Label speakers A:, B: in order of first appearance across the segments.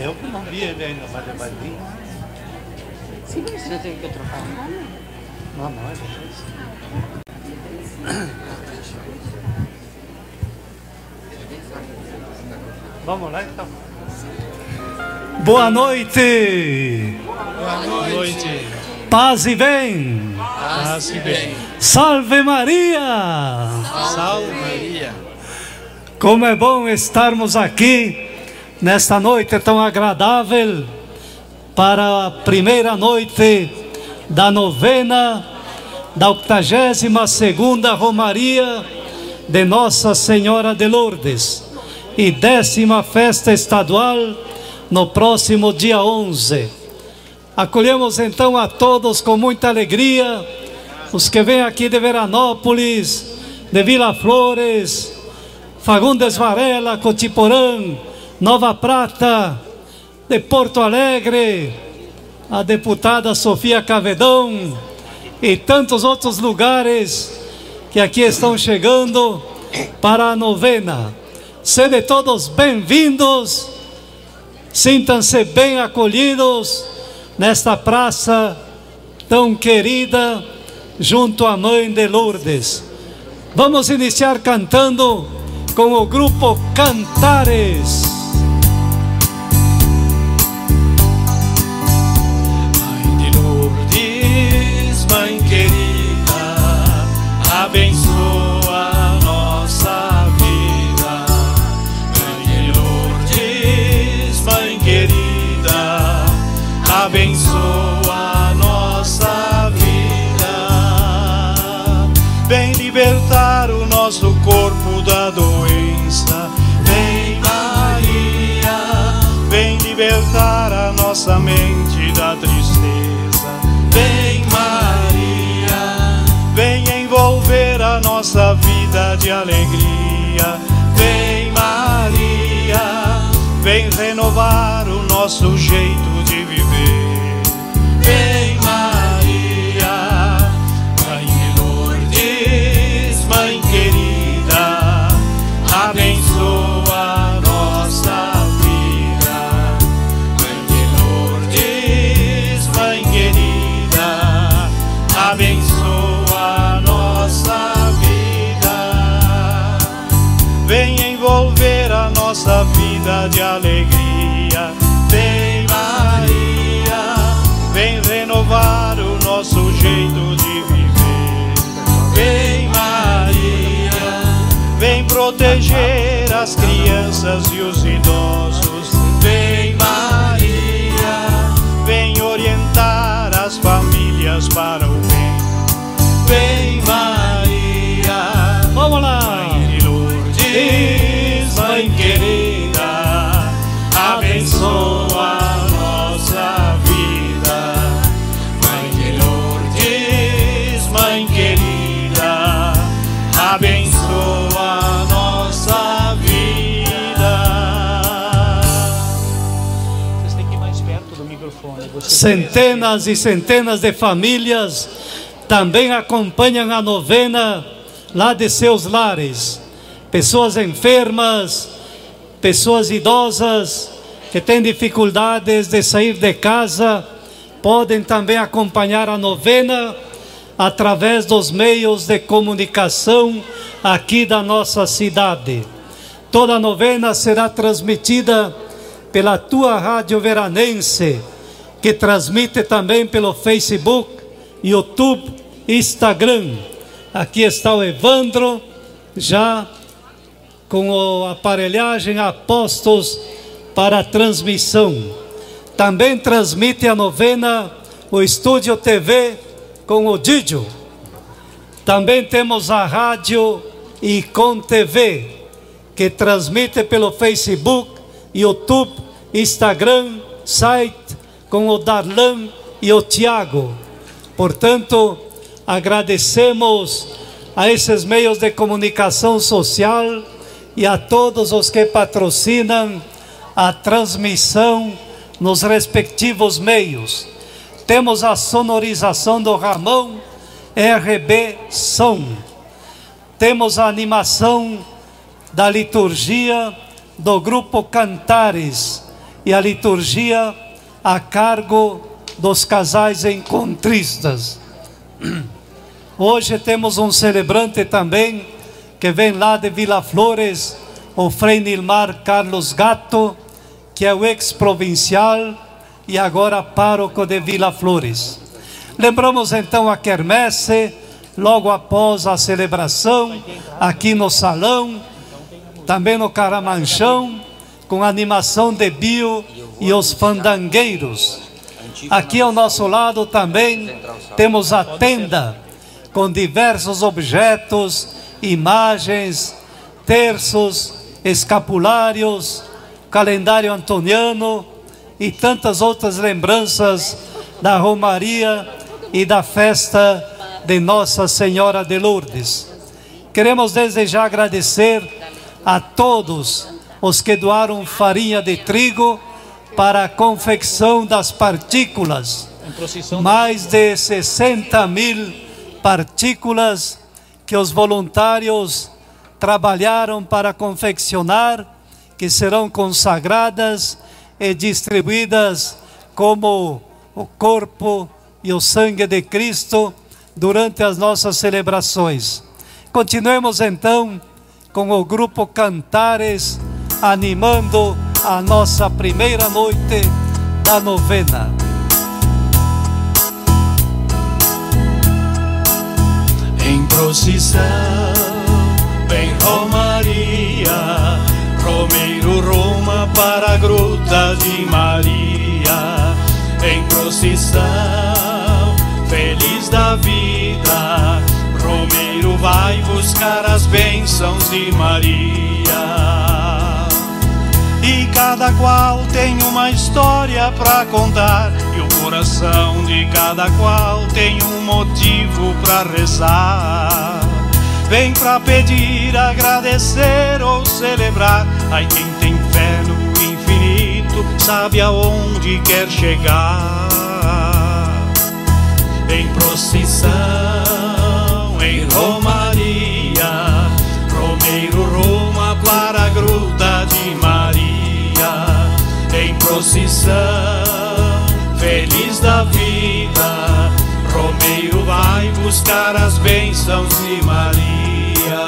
A: Eu que não vi ele ainda, mas ele vai vir.
B: Sim, mas você não teve que trocar o nome?
A: Não, não, é depois. Vamos lá então.
C: Boa noite.
D: Boa noite.
C: Paz e bem.
D: Paz e bem.
C: Salve Maria.
D: Salve Maria.
C: Como é bom estarmos aqui nesta noite tão agradável para a primeira noite da novena da 82 segunda Romaria de Nossa Senhora de Lourdes e décima festa estadual no próximo dia 11. Acolhemos então a todos com muita alegria, os que vêm aqui de Veranópolis, de Vila Flores, Fagundes Varela, Cotiporã, Nova Prata, de Porto Alegre, a deputada Sofia Cavedão e tantos outros lugares que aqui estão chegando para a novena. Sede todos bem-vindos, sintam-se bem acolhidos nesta praça tão querida, junto à Mãe de Lourdes. Vamos iniciar cantando com o grupo Cantares.
D: Nossa mente da tristeza. Vem Maria, vem envolver a nossa vida de alegria. Vem Maria, vem renovar o nosso jeito crianças e os idosos. Vem Maria, vem orientar as famílias para o
C: Centenas e centenas de famílias também acompanham a novena lá de seus lares. Pessoas enfermas, pessoas idosas que têm dificuldades de sair de casa, podem também acompanhar a novena através dos meios de comunicação aqui da nossa cidade. Toda a novena será transmitida pela tua rádio veranense, que transmite também pelo Facebook, YouTube, Instagram. Aqui está o Evandro, já com a aparelhagem a postos para a transmissão. Também transmite a novena o Estúdio TV com o Didio. Também temos a rádio Icon TV, que transmite pelo Facebook, YouTube, Instagram, site, com o Darlan e o Tiago. Portanto, agradecemos a esses meios de comunicação social e a todos os que patrocinam a transmissão nos respectivos meios. Temos a sonorização do Ramão RB Som. Temos a animação da liturgia do grupo Cantares e a liturgia a cargo dos casais encontristas. Hoje temos um celebrante também que vem lá de Vila Flores, o Frei Nilmar Carlos Gato, que é o ex-provincial e agora pároco de Vila Flores. Lembramos então a quermesse, logo após a celebração, aqui no salão, também no Caramanchão, com animação de bio e os fandangueiros. Aqui ao nosso lado também temos a tenda com diversos objetos, imagens, terços, escapulários, calendário antoniano e tantas outras lembranças da Romaria e da festa de Nossa Senhora de Lourdes. Queremos desejar agradecer a todos os que doaram farinha de trigo para a confecção das partículas. Mais de 60 mil partículas que os voluntários trabalharam para confeccionar, que serão consagradas e distribuídas como o corpo e o sangue de Cristo durante as nossas celebrações. Continuemos então com o grupo Cantares animando a nossa primeira noite da novena.
D: Em procissão, vem Romaria, Romeiro Roma para a Gruta de Maria. Em procissão, feliz da vida, Romeiro vai buscar as bênçãos de Maria. E cada qual tem uma história para contar, e o coração de cada qual tem um motivo para rezar. Vem pra pedir, agradecer ou celebrar. Ai, quem tem fé no infinito sabe aonde quer chegar. Em procissão, procissão, feliz da vida, Romeiro vai buscar as bênçãos de Maria.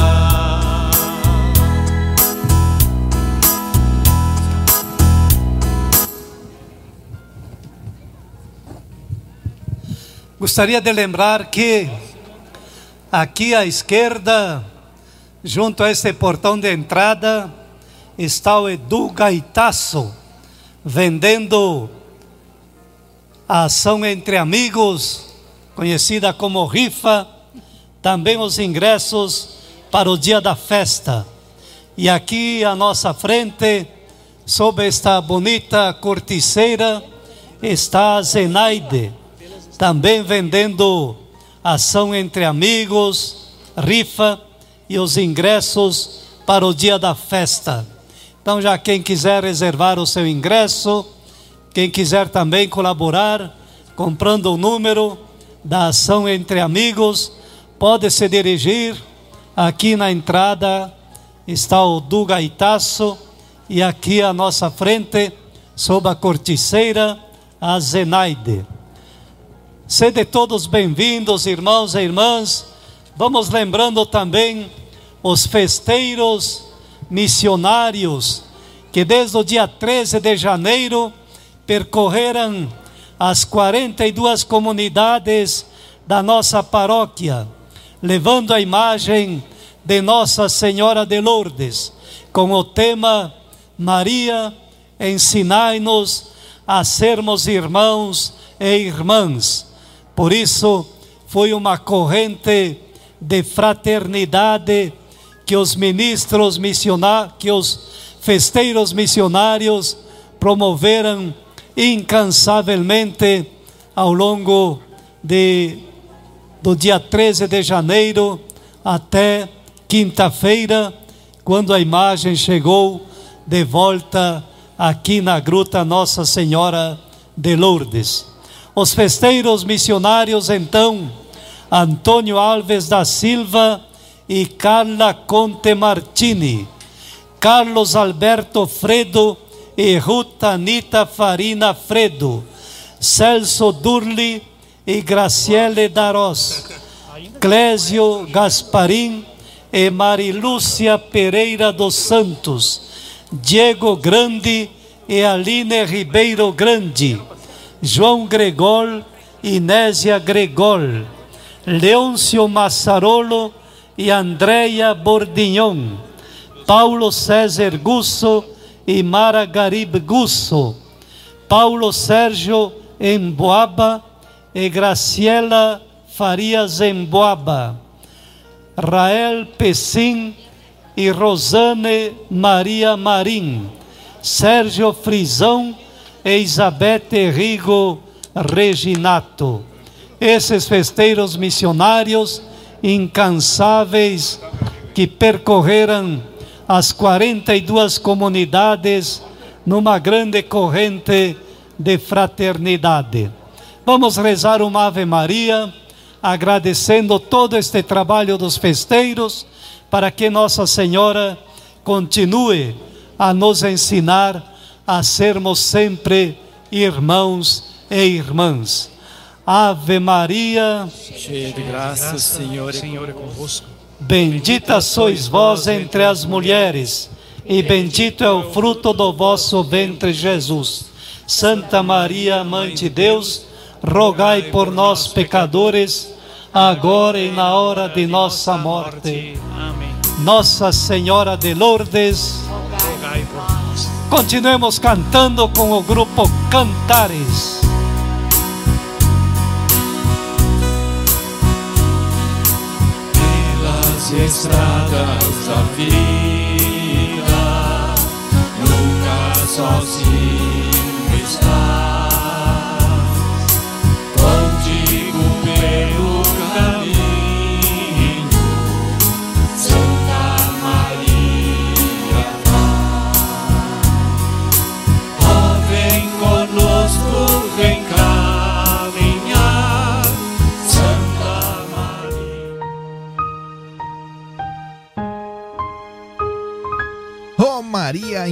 C: Gostaria de lembrar que aqui à esquerda, junto a este portão de entrada, está o Edu Gaitaço, vendendo a ação entre amigos, conhecida como rifa, também os ingressos para o dia da festa. E aqui à nossa frente, sob esta bonita corticeira, está a Zenaide, também vendendo ação entre amigos, rifa e os ingressos para o dia da festa. Então, já quem quiser reservar o seu ingresso, quem quiser também colaborar, comprando o número da ação entre amigos, pode se dirigir aqui na entrada. Está o Du Gaitaço e aqui à nossa frente, sob a corticeira, a Zenaide. Sede todos bem-vindos, irmãos e irmãs. Vamos lembrando também os festeiros missionários que desde o dia 13 de janeiro percorreram as 42 comunidades da nossa paróquia, levando a imagem de Nossa Senhora de Lourdes, com o tema Maria, ensinai-nos a sermos irmãos e irmãs. Por isso, foi uma corrente de fraternidade que os ministros missionários, que os festeiros missionários promoveram incansavelmente ao longo de, do dia 13 de janeiro até quinta-feira, quando a imagem chegou de volta aqui na Gruta Nossa Senhora de Lourdes. Os festeiros missionários, então, Antônio Alves da Silva e Carla Conte Martini, Carlos Alberto Fredo e Ruta Anita Farina Fredo, Celso Durli e Graciele Darós, Clésio Gasparim e Marilúcia Pereira dos Santos, Diego Grande e Aline Ribeiro Grande, João Gregol, Inésia Gregol, Leôncio Massarolo e Andréia Bordignon, Paulo César Gusso e Mara Garib Gusso, Paulo Sérgio Emboaba e Graciela Farias Emboaba, Rael Pessim e Rosane Maria Marim, Sérgio Frisão e Isabete Rigo Reginato. Esses festeiros missionários incansáveis que percorreram as 42 comunidades numa grande corrente de fraternidade. Vamos rezar uma Ave Maria, agradecendo todo este trabalho dos festeiros, para que Nossa Senhora continue a nos ensinar a sermos sempre irmãos e irmãs. Ave Maria,
E: cheia de graça, o Senhor é convosco.
C: Bendita sois vós entre as mulheres, e bendito é o fruto do vosso ventre, Jesus. Santa Maria, Mãe de Deus, rogai por nós, pecadores, agora e na hora de nossa morte. Amém. Nossa Senhora de Lourdes, rogai por nós. Continuemos cantando com o grupo Cantares.
F: Pelas estradas da vida, nunca sozinho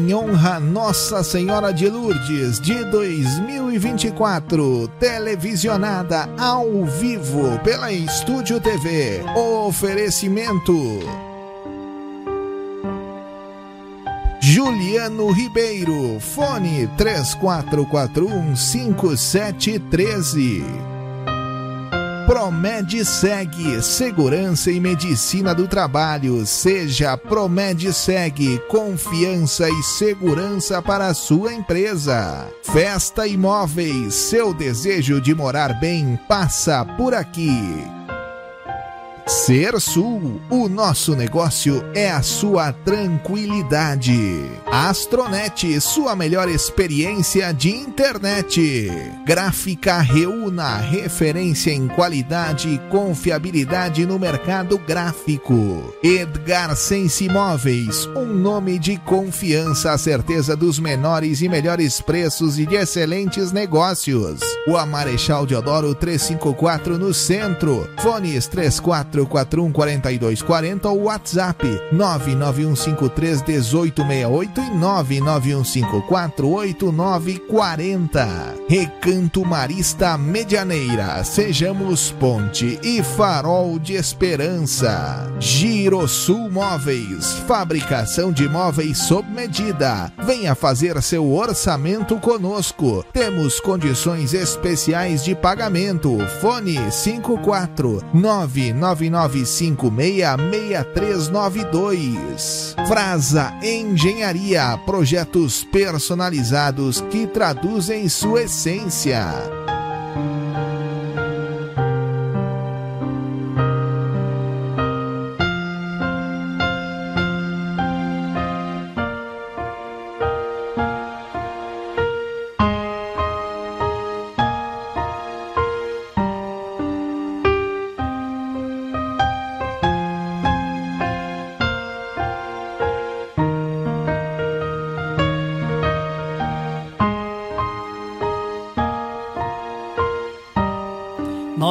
G: em honra Nossa Senhora de Lourdes de 2024, televisionada ao vivo pela Estúdio TV. Oferecimento Juliano Ribeiro, fone 3441 5713. Promed Seg, Segurança e Medicina do Trabalho. Seja Promed Seg, confiança e segurança para a sua empresa. Festa Imóveis, seu desejo de morar bem passa por aqui. Ser Sul, o nosso negócio é a sua tranquilidade. Astronet, sua melhor experiência de internet. Gráfica Reúna, referência em qualidade e confiabilidade no mercado gráfico. Edgar Sense Imóveis, um nome de confiança, a certeza dos menores e melhores preços e de excelentes negócios. O Marechal Deodoro 354 no centro. Fones 34 3441 4240 ou WhatsApp 99153 1868 e 99154 8940. Recanto Marista Medianeira. Sejamos ponte e farol de esperança. Girosul Móveis. Fabricação de móveis sob medida. Venha fazer seu orçamento conosco. Temos condições especiais de pagamento. Fone 54 999 99566392. Frasa Engenharia, projetos personalizados que traduzem sua essência.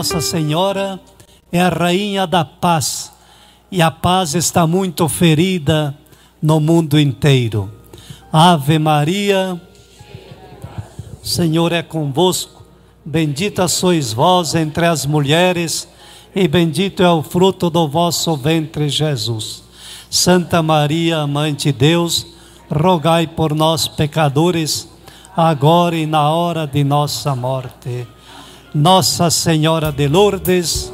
C: Nossa Senhora é a rainha da paz e a paz está muito ferida no mundo inteiro. Ave Maria,
D: Senhor é convosco. Bendita sois vós entre as mulheres, e bendito é o fruto do vosso ventre, Jesus. Santa Maria, Mãe de Deus, rogai por nós, pecadores, agora e na hora de nossa morte. Nossa Senhora de Lourdes,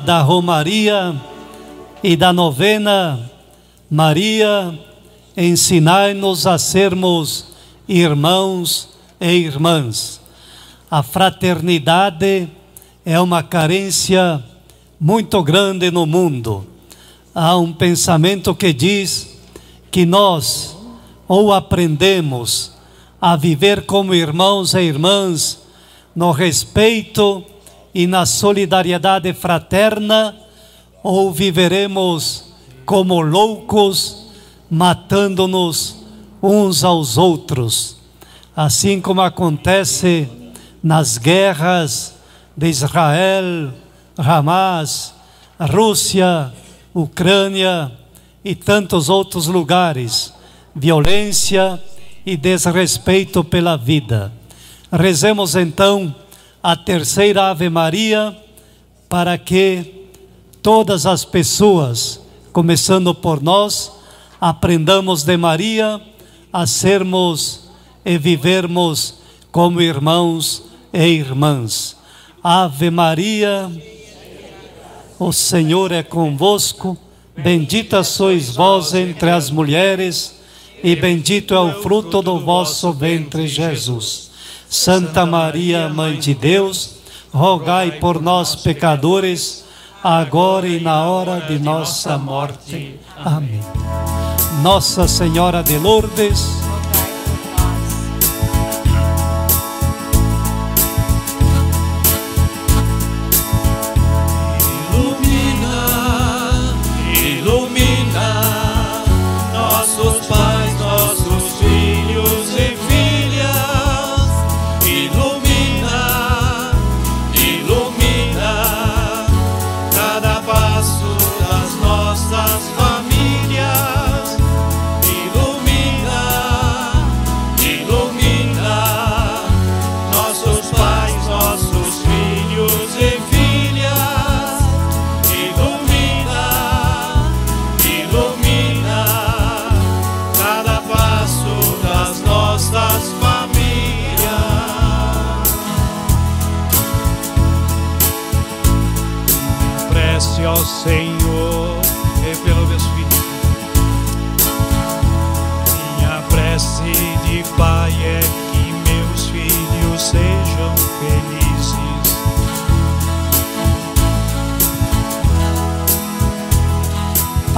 D: da Romaria e da novena Maria, ensinai-nos a sermos irmãos e irmãs. A fraternidade é uma carência muito grande no mundo. Há um pensamento que diz que nós ou aprendemos a viver como irmãos e irmãs no respeito e na solidariedade fraterna, ou viveremos como loucos, matando-nos uns aos outros, assim como acontece nas guerras de Israel, Hamas, Rússia, Ucrânia e tantos outros lugares, violência e desrespeito pela vida. Rezemos então a terceira Ave Maria para que todas as pessoas, começando por nós, aprendamos de Maria a sermos e vivermos como irmãos e irmãs. Ave Maria, o Senhor é convosco, bendita sois vós entre as mulheres, e bendito é o fruto do vosso ventre, Jesus. Santa Maria, Mãe de Deus, rogai por nós, pecadores, agora e na hora de nossa morte. Amém. Nossa Senhora de Lourdes,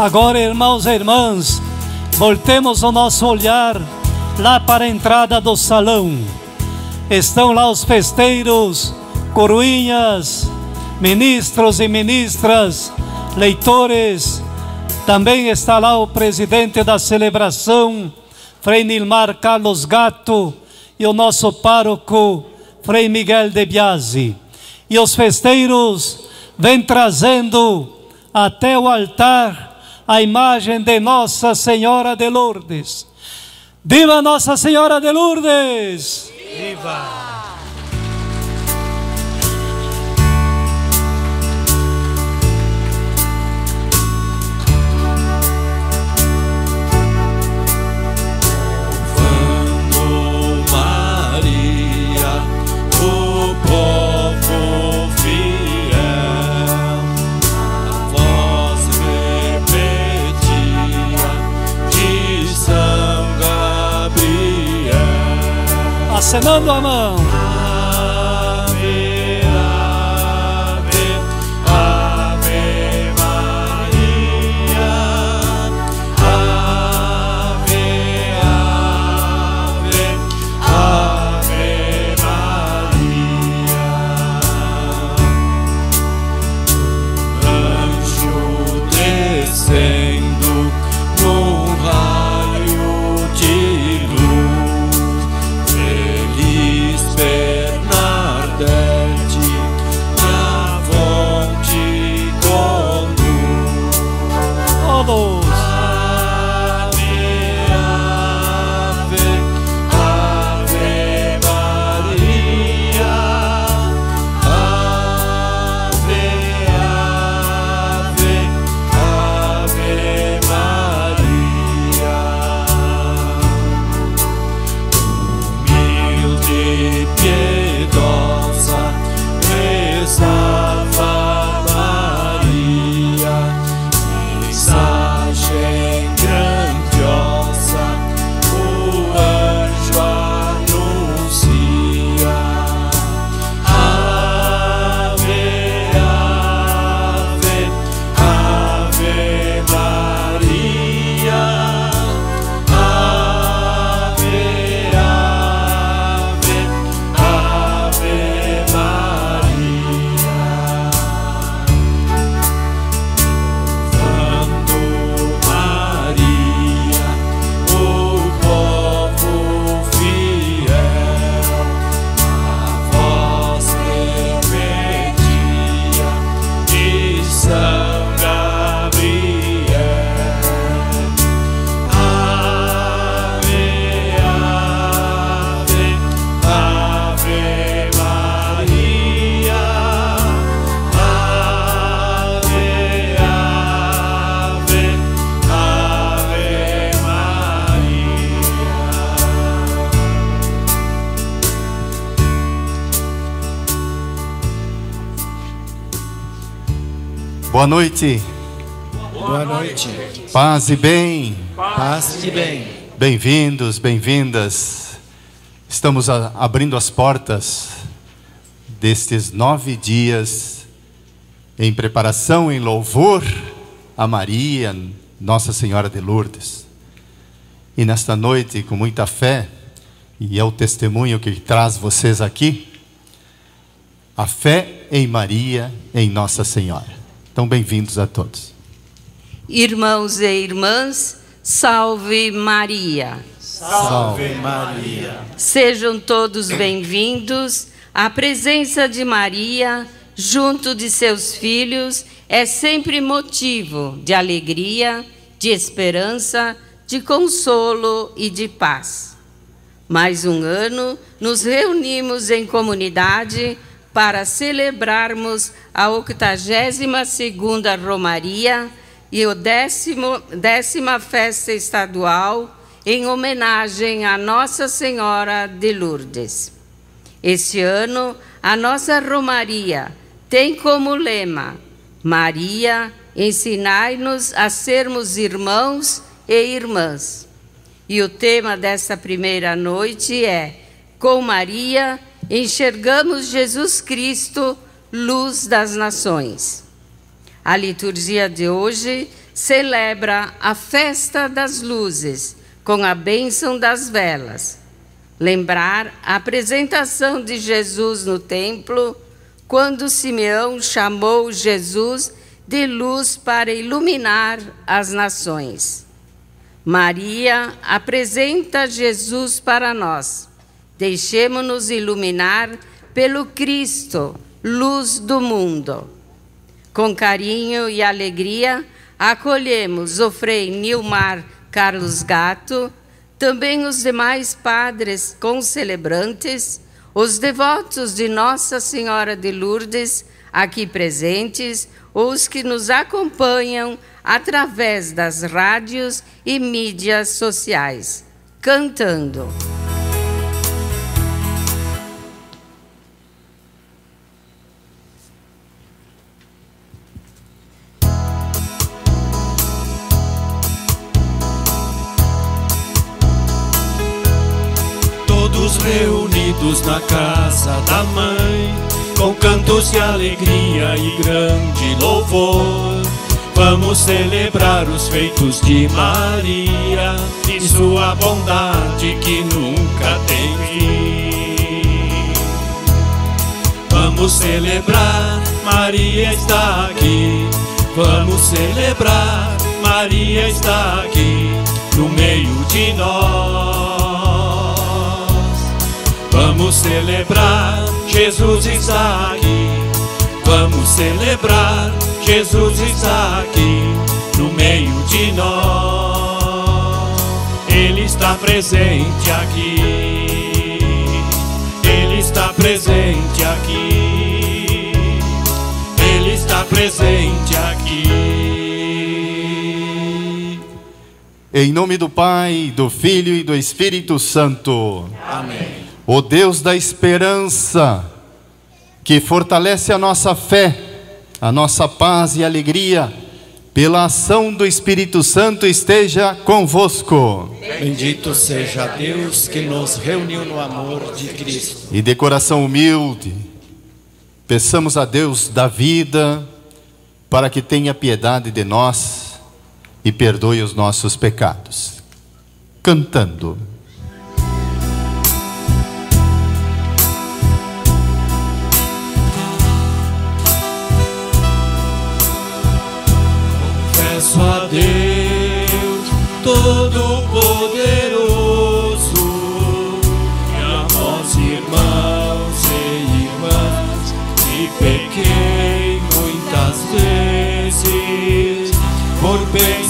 D: Agora, irmãos e irmãs, voltemos o nosso olhar lá para a entrada do salão. Estão lá os festeiros, coroinhas, ministros e ministras, leitores. Também está lá o presidente da celebração, Frei Nilmar Carlos Gato, e o nosso pároco, Frei Miguel de Biasi. E os festeiros vêm trazendo até o altar a imagem de Nossa Senhora de Lourdes. Viva Nossa Senhora de Lourdes!
C: Viva!
D: Acenando a mão.
H: Noite.
I: Boa noite.
H: Paz e bem.
I: Paz e bem.
H: Bem-vindos, bem-vindas. Estamos abrindo as portas destes nove dias em preparação, em louvor a Maria, Nossa Senhora de Lourdes. E nesta noite, com muita fé, e é o testemunho que traz vocês aqui, a fé em Maria, em Nossa Senhora. Então, bem-vindos a todos.
B: Irmãos e irmãs, salve Maria.
I: Salve Maria.
B: Sejam todos bem-vindos. A presença de Maria junto de seus filhos é sempre motivo de alegria, de esperança, de consolo e de paz. Mais um ano nos reunimos em comunidade para celebrarmos a 82ª Romaria e a décimo, décima festa estadual em homenagem a Nossa Senhora de Lourdes. Este ano, a nossa Romaria tem como lema Maria, ensinai-nos a sermos irmãos e irmãs. E o tema dessa primeira noite é: Com Maria enxergamos Jesus Cristo, luz das nações. A liturgia de hoje celebra a festa das luzes com a bênção das velas. Lembrar a apresentação de Jesus no templo, quando Simeão chamou Jesus de luz para iluminar as nações. Maria apresenta Jesus para nós. Deixemos-nos iluminar pelo Cristo, luz do mundo. Com carinho e alegria, acolhemos o Frei Nilmar Carlos Gato, também os demais padres concelebrantes, os devotos de Nossa Senhora de Lourdes aqui presentes, os que nos acompanham através das rádios e mídias sociais, cantando.
D: Reunidos na casa da mãe, com cantos de alegria e grande louvor. Vamos celebrar os feitos de Maria e sua bondade que nunca tem fim. Vamos celebrar, Maria está aqui. Vamos celebrar, Maria está aqui no meio de nós. Vamos celebrar, Jesus está aqui. Vamos celebrar, Jesus está aqui no meio de nós. Ele está presente aqui. Ele está presente aqui. Ele está presente aqui.
H: Em nome do Pai, do Filho e do Espírito Santo.
E: Amém.
H: O Deus da esperança, que fortalece a nossa fé, a nossa paz e alegria, pela ação do Espírito Santo, esteja convosco.
E: Bendito seja Deus que nos reuniu no amor de Cristo.
H: E de coração humilde, peçamos a Deus da vida, para que tenha piedade de nós e perdoe os nossos pecados. Cantando.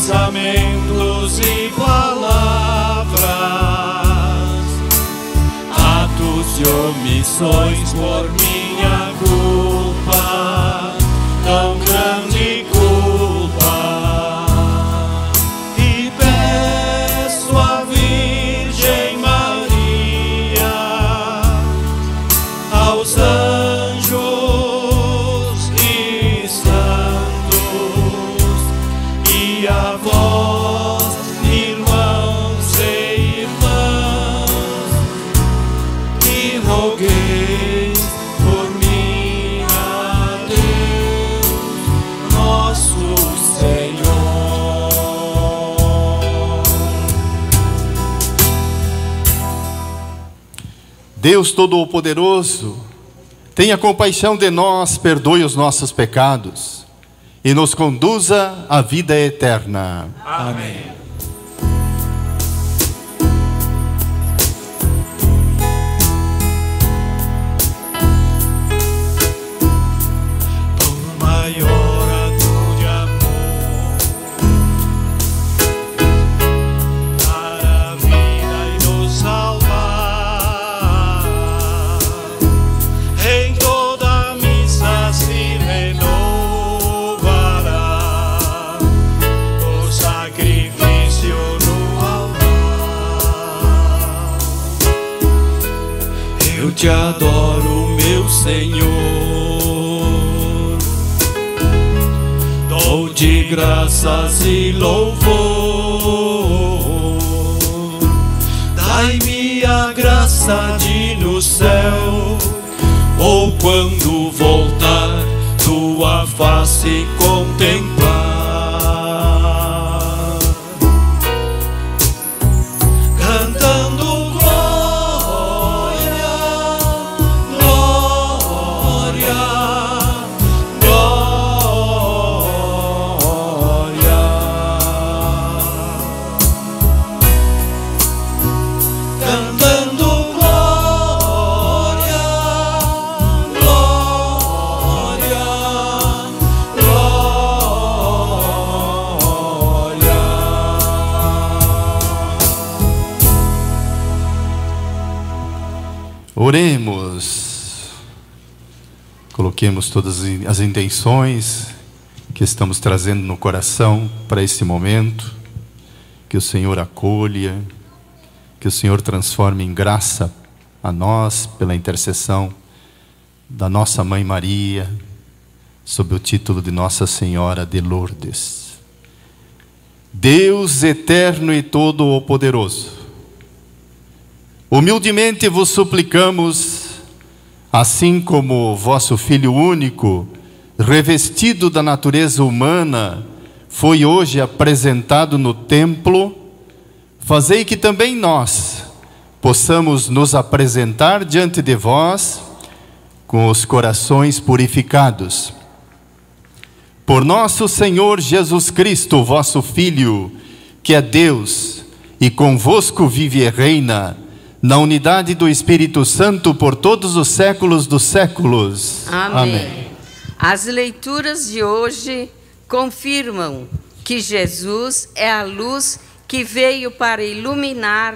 D: Pensamentos e palavras, atos e omissões por minha Deus
H: Todo-Poderoso, tenha compaixão de nós, perdoe os nossos pecados e nos conduza à vida eterna.
E: Amém.
D: Te adoro meu Senhor Sou de graças e louvor. Dai-me a graça de no céu, ou quando voltar, tua face contemplar.
H: Coloquemos todas as intenções que estamos trazendo no coração para esse momento. Que o Senhor acolha, que o Senhor transforme em graça a nós pela intercessão da nossa mãe Maria, sob o título de Nossa Senhora de Lourdes. Deus eterno e todo-poderoso, Humildemente vos suplicamos, assim como vosso Filho único, revestido da natureza humana, foi hoje apresentado no templo, fazei que também nós possamos nos apresentar diante de vós com os corações purificados. Por nosso Senhor Jesus Cristo, vosso Filho, que é Deus e convosco vive e reina, na unidade do Espírito Santo por todos os séculos dos séculos.
B: Amém. Amém. As leituras de hoje confirmam que Jesus é a luz que veio para iluminar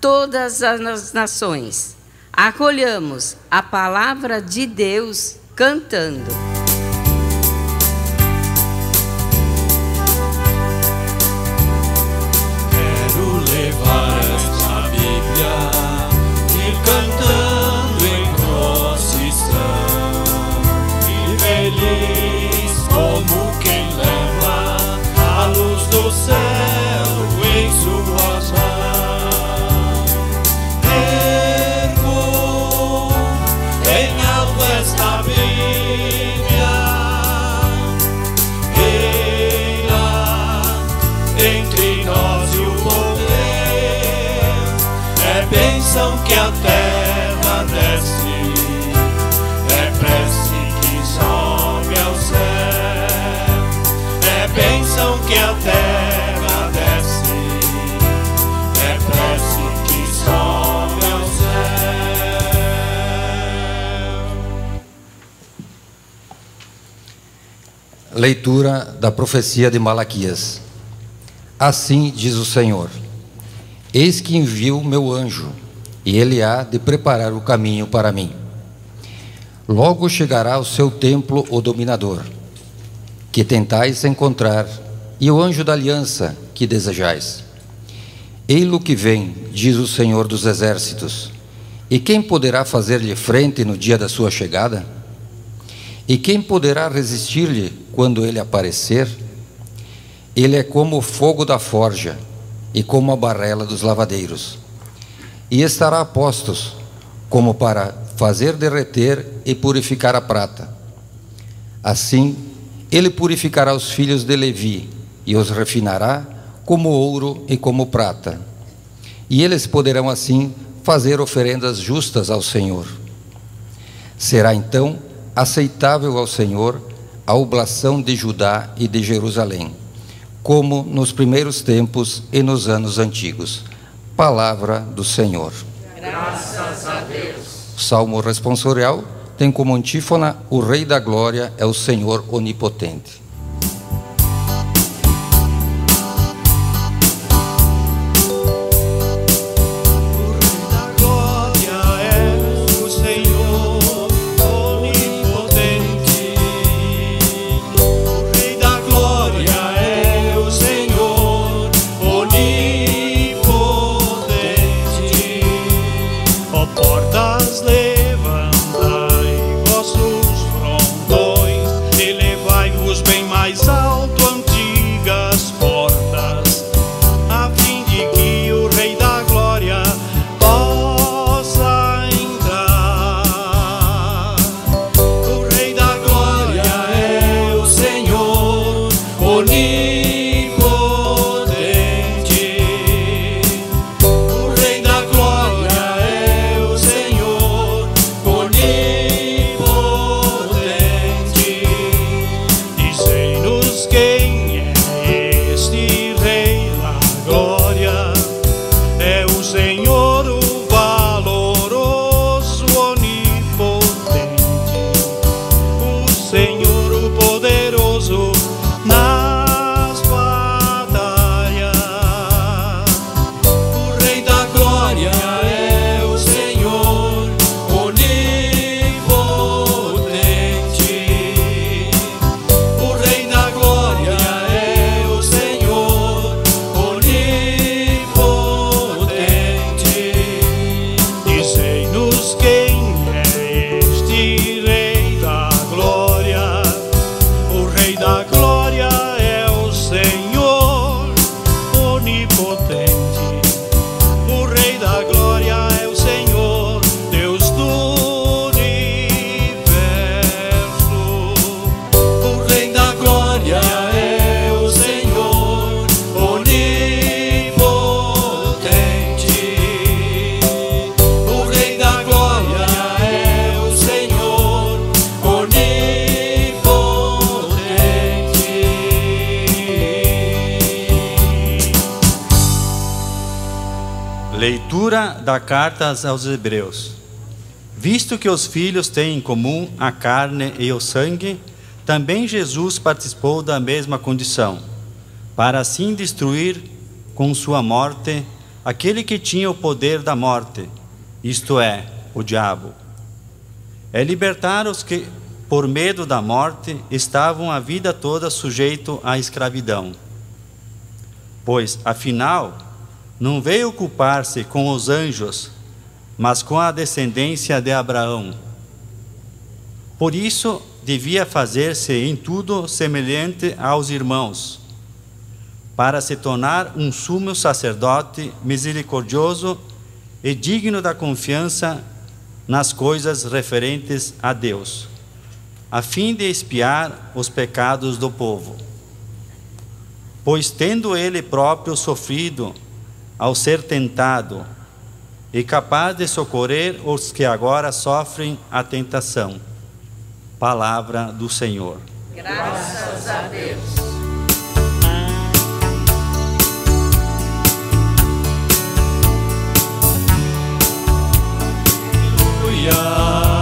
B: todas as nações. Acolhamos a palavra de Deus cantando.
D: Que a terra desce, é prece que sobe ao céu, é bênção que a terra desce, é prece que sobe ao céu.
J: Leitura da profecia de Malaquias. Assim diz o Senhor: Eis que envio meu anjo e ele há de preparar o caminho para mim. Logo chegará ao seu templo o dominador, que tentais encontrar, e o anjo da aliança que desejais. Ei-lo que vem, diz o Senhor dos exércitos. E quem poderá fazer-lhe frente no dia da sua chegada? E quem poderá resistir-lhe quando ele aparecer? Ele é como o fogo da forja e como a barrela dos lavadeiros e estará a postos, como para fazer derreter e purificar a prata. Assim, ele purificará os filhos de Levi e os refinará como ouro e como prata. E eles poderão assim fazer oferendas justas ao Senhor. Será então aceitável ao Senhor a oblação de Judá e de Jerusalém, como nos primeiros tempos e nos anos antigos Palavra do Senhor.
B: Graças a Deus.
J: Salmo responsorial tem como antífona: O Rei da Glória é o Senhor onipotente.
K: Leitura da carta aos Hebreus. Visto que os filhos têm em comum a carne e o sangue, também Jesus participou da mesma condição, para assim destruir com sua morte aquele que tinha o poder da morte, isto é, o diabo. É libertar os que, por medo da morte, estavam a vida toda sujeitos à escravidão. Pois, afinal, não veio ocupar-se com os anjos, mas com a descendência de Abraão. Por isso, devia fazer-se em tudo semelhante aos irmãos, para se tornar um sumo sacerdote misericordioso e digno da confiança nas coisas referentes a Deus, a fim de expiar os pecados do povo. Pois, tendo ele próprio sofrido ao ser tentado, e capaz de socorrer os que agora sofrem a tentação. Palavra do Senhor.
B: Graças a Deus.
D: Aleluia.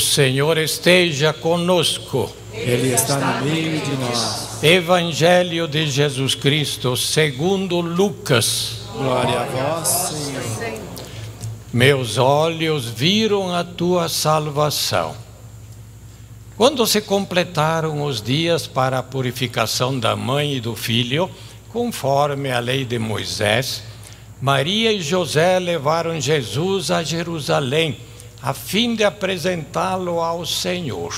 L: Senhor esteja conosco.
M: Ele está no meio de nós.
L: Evangelho de Jesus Cristo, segundo Lucas.
M: Glória a vós, Senhor.
L: Meus olhos viram a tua salvação. Quando se completaram os dias para a purificação da mãe e do filho, conforme a lei de Moisés, Maria e José levaram Jesus a Jerusalém a fim de apresentá-lo ao Senhor.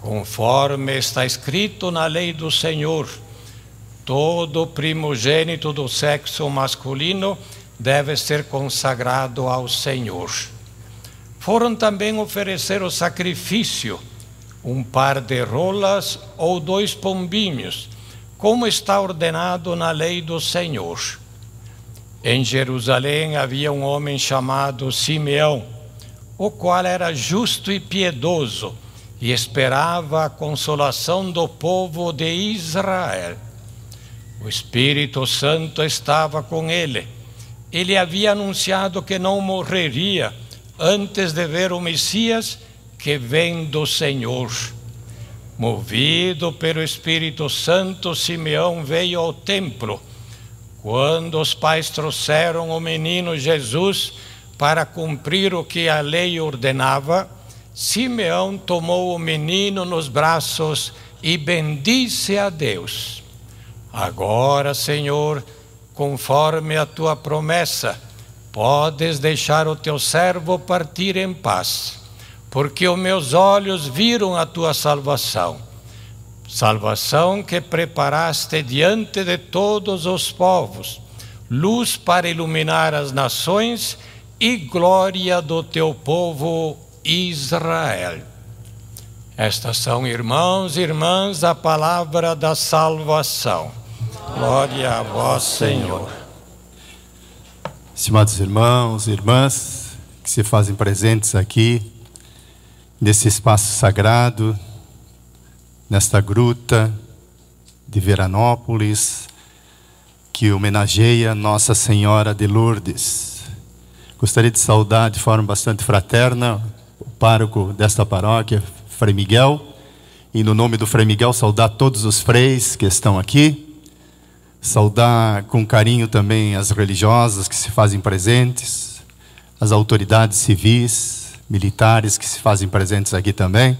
L: Conforme está escrito na lei do Senhor, todo primogênito do sexo masculino deve ser consagrado ao Senhor. Foram também oferecer o sacrifício, um par de rolas ou dois pombinhos, como está ordenado na lei do Senhor. Em Jerusalém havia um homem chamado Simeão o qual era justo e piedoso e esperava a consolação do povo de Israel. O Espírito Santo estava com ele. Ele havia anunciado que não morreria antes de ver o Messias que vem do Senhor. Movido pelo Espírito Santo, Simeão veio ao templo. Quando os pais trouxeram o menino Jesus, para cumprir o que a lei ordenava, Simeão tomou o menino nos braços e bendisse a Deus. Agora, Senhor, conforme a tua promessa, podes deixar o teu servo partir em paz, porque os meus olhos viram a tua salvação. Salvação que preparaste diante de todos os povos, luz para iluminar as nações e glória do teu povo Israel. Estas são, irmãos e irmãs, a palavra da salvação. Glória a vós, Senhor.
H: Estimados irmãos e irmãs que se fazem presentes aqui, nesse espaço sagrado, nesta gruta de Veranópolis, que homenageia Nossa Senhora de Lourdes. Gostaria de saudar de forma bastante fraterna o pároco desta paróquia, Frei Miguel, e no nome do Frei Miguel saudar todos os freis que estão aqui, saudar com carinho também as religiosas que se fazem presentes, as autoridades civis, militares que se fazem presentes aqui também,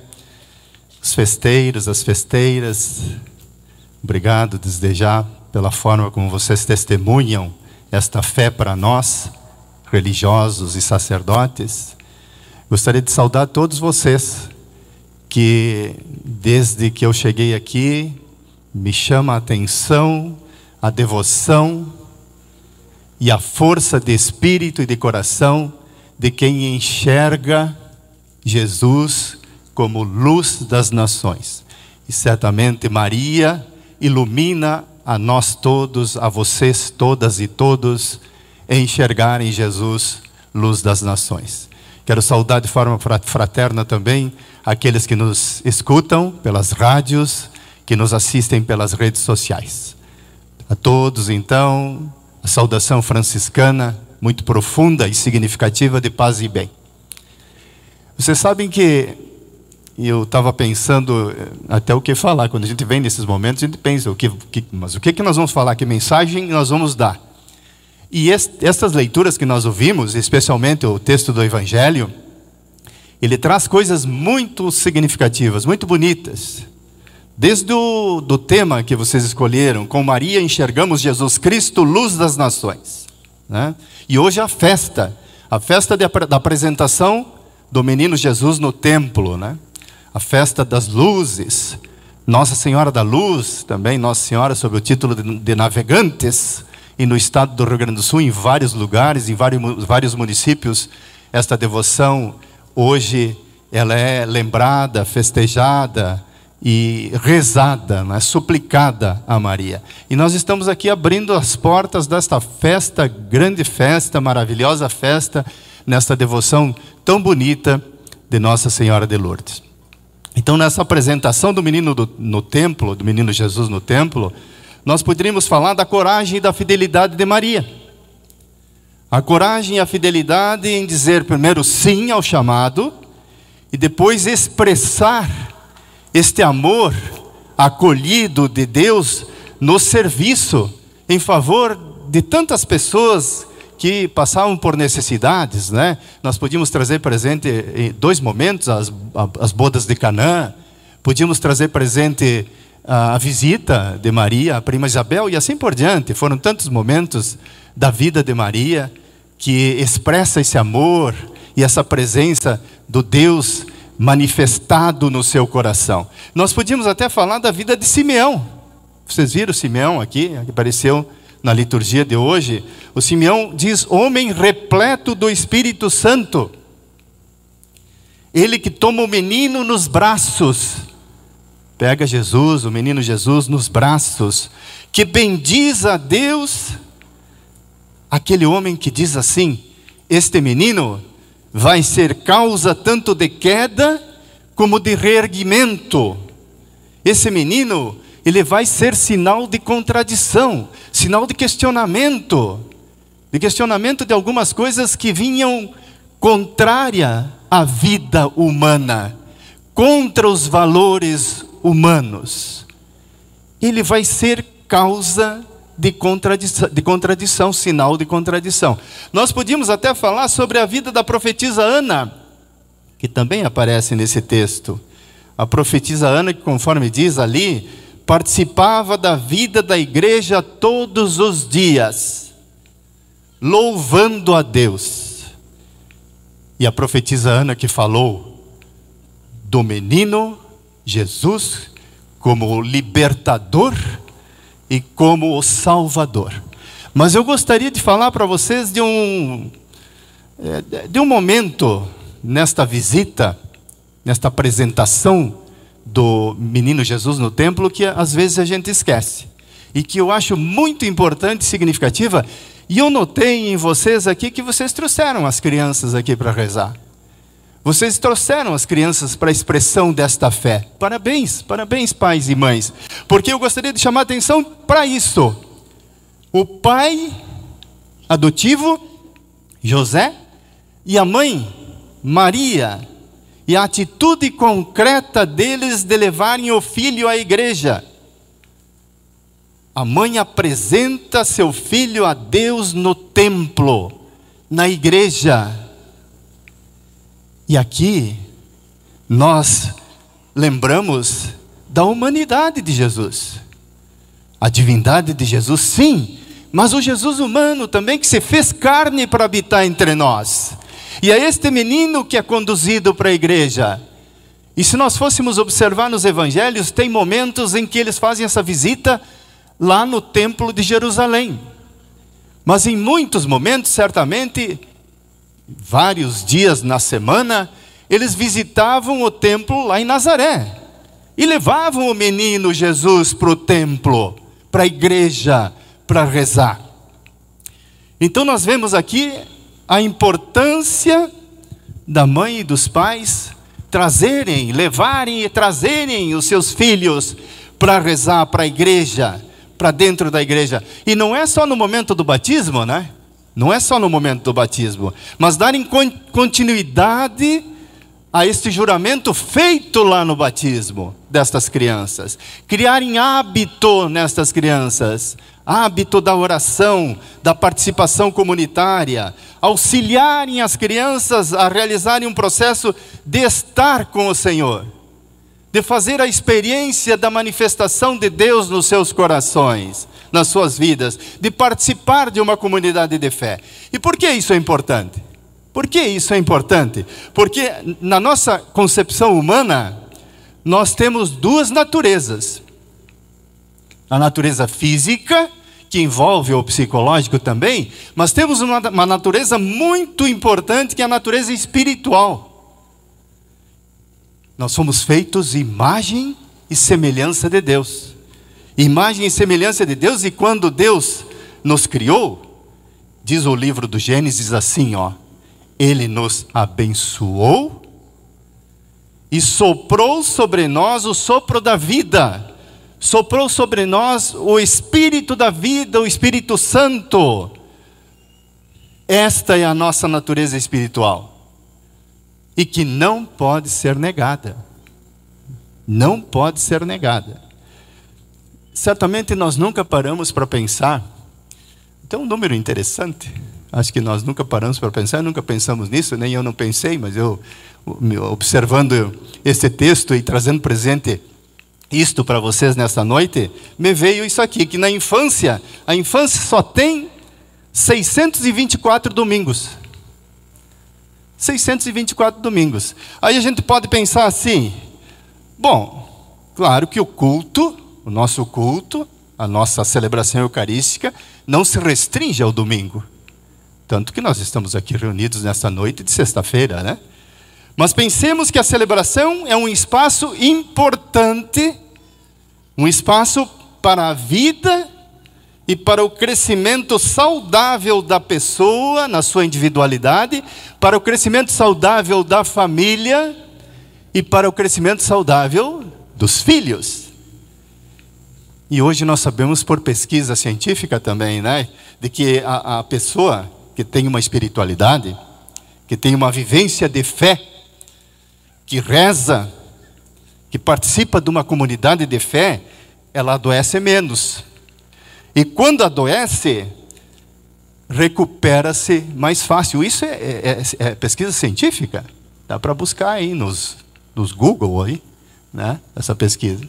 H: os festeiros, as festeiras. Obrigado desde já pela forma como vocês testemunham esta fé para nós, religiosos e sacerdotes. Gostaria de saudar todos vocês que desde que eu cheguei aqui me chama a atenção a devoção e a força de espírito e de coração de quem enxerga Jesus como luz das nações. E certamente Maria ilumina a nós todos, a vocês todas e todos, enxergarem Jesus, luz das nações. Quero saudar de forma fraterna também aqueles que nos escutam pelas rádios, que nos assistem pelas redes sociais. A todos, então, a saudação franciscana, muito profunda e significativa de paz e bem. Vocês sabem que eu estava pensando eh, até o que falar. Quando a gente vem nesses momentos, a gente pensa, o que, mas o que, que nós vamos falar? Que mensagem nós vamos dar? E estas leituras que nós ouvimos, especialmente o texto do Evangelho, ele traz coisas muito significativas, muito bonitas. Desde o do tema que vocês escolheram, com Maria enxergamos Jesus Cristo, luz das nações. Né? E hoje a festa, a festa de, da apresentação do menino Jesus no templo, né? a festa das luzes. Nossa Senhora da Luz, também Nossa Senhora, sob o título de, de navegantes, e no estado do Rio Grande do Sul, em vários lugares, em vários, municípios, esta devoção hoje ela é lembrada, festejada e rezada, né, suplicada a Maria. E nós estamos aqui abrindo as portas desta festa, grande festa, maravilhosa festa, nesta devoção tão bonita de Nossa Senhora de Lourdes. Então, nessa apresentação do menino do, no templo, do menino Jesus no templo, nós poderíamos falar da coragem e da fidelidade de Maria. A coragem e a fidelidade em dizer primeiro sim ao chamado e depois expressar este amor acolhido de Deus no serviço em favor de tantas pessoas que passavam por necessidades, né? Nós podíamos trazer presente em dois momentos as, as bodas de Canaã, podíamos trazer presente a visita de Maria, a prima Isabel e assim por diante. Foram tantos momentos da vida de Maria que expressa esse amor e essa presença do Deus manifestado no seu coração. Nós podíamos até falar da vida de Simeão. Vocês viram Simeão aqui, que apareceu na liturgia de hoje? O Simeão diz: homem repleto do Espírito Santo. Ele que toma o menino nos braços pega Jesus, o menino Jesus, nos braços, que bendiz a Deus, aquele homem que diz assim: Este menino vai ser causa tanto de queda como de reerguimento. Esse menino, ele vai ser sinal de contradição, sinal de questionamento, de questionamento de algumas coisas que vinham contrária à vida humana, contra os valores humanos, ele vai ser causa de contradição, de contradição, sinal de contradição. Nós podíamos até falar sobre a vida da profetisa Ana, que também aparece nesse texto. A profetisa Ana, que conforme diz ali, participava da vida da igreja todos os dias, louvando a Deus. E a profetisa Ana que falou do menino Jesus como o libertador e como o salvador. Mas eu gostaria de falar para vocês de um é, de um momento nesta visita, nesta apresentação do menino Jesus no templo que às vezes a gente esquece. E que eu acho muito importante e significativa. E eu notei em vocês aqui que vocês trouxeram as crianças aqui para rezar. Vocês trouxeram as crianças para a expressão desta fé. Parabéns, parabéns, pais e mães. Porque eu gostaria de chamar a atenção para isso. O pai adotivo, José, e a mãe, Maria, e a atitude concreta deles de levarem o filho à igreja. A mãe apresenta seu filho a Deus no templo, na igreja. E aqui nós lembramos da humanidade de Jesus. A divindade de Jesus, sim, mas o Jesus humano também que se fez carne para habitar entre nós. E é este menino que é conduzido para a igreja. E se nós fôssemos observar nos evangelhos, tem momentos em que eles fazem essa visita lá no templo de Jerusalém. Mas em muitos momentos, certamente, vários dias na semana, eles visitavam o templo lá em Nazaré. E levavam o menino Jesus para o templo, para a igreja, para rezar. Então nós vemos aqui a importância da mãe e dos pais trazerem, levarem e trazerem os seus filhos para rezar para a igreja, para dentro da igreja. E não é só no momento do batismo, né? Não é só no momento do batismo, mas darem continuidade a este juramento feito lá no batismo destas crianças, criarem hábito nestas crianças, hábito da oração, da participação comunitária, auxiliarem as crianças a realizarem um processo de estar com o Senhor, de fazer a experiência da manifestação de Deus nos seus corações, nas suas vidas, de participar de uma comunidade de fé. E por que isso é importante? Por que isso é importante? Porque na nossa concepção humana, nós temos duas naturezas: a natureza física que envolve o psicológico também, mas temos uma, uma natureza muito importante que é a natureza espiritual. Nós somos feitos imagem e semelhança de Deus. Imagem e semelhança de Deus, e quando Deus nos criou, diz o livro do Gênesis assim, ó, ele nos abençoou e soprou sobre nós o sopro da vida soprou sobre nós o Espírito da vida, o Espírito Santo. Esta é a nossa natureza espiritual e que não pode ser negada. Não pode ser negada. Certamente nós nunca paramos para pensar. Tem um número interessante. Acho que nós nunca paramos para pensar, nunca pensamos nisso, nem eu não pensei, mas eu, observando esse texto e trazendo presente isto para vocês nesta noite, me veio isso aqui, que na infância, a infância só tem 624 domingos. 624 domingos. Aí a gente pode pensar assim: bom, claro que o culto, o nosso culto, a nossa celebração eucarística, não se restringe ao domingo. Tanto que nós estamos aqui reunidos nesta noite de sexta-feira, né? Mas pensemos que a celebração é um espaço importante, um espaço para a vida e para o crescimento saudável da pessoa na sua individualidade, para o crescimento saudável da família e para o crescimento saudável dos filhos. E hoje nós sabemos por pesquisa científica também, né, de que a, a pessoa que tem uma espiritualidade, que tem uma vivência de fé, que reza, que participa de uma comunidade de fé, ela adoece menos. E quando adoece, recupera-se mais fácil. Isso é, é, é, é pesquisa científica. Dá para buscar aí nos, nos Google aí, né? Essa pesquisa.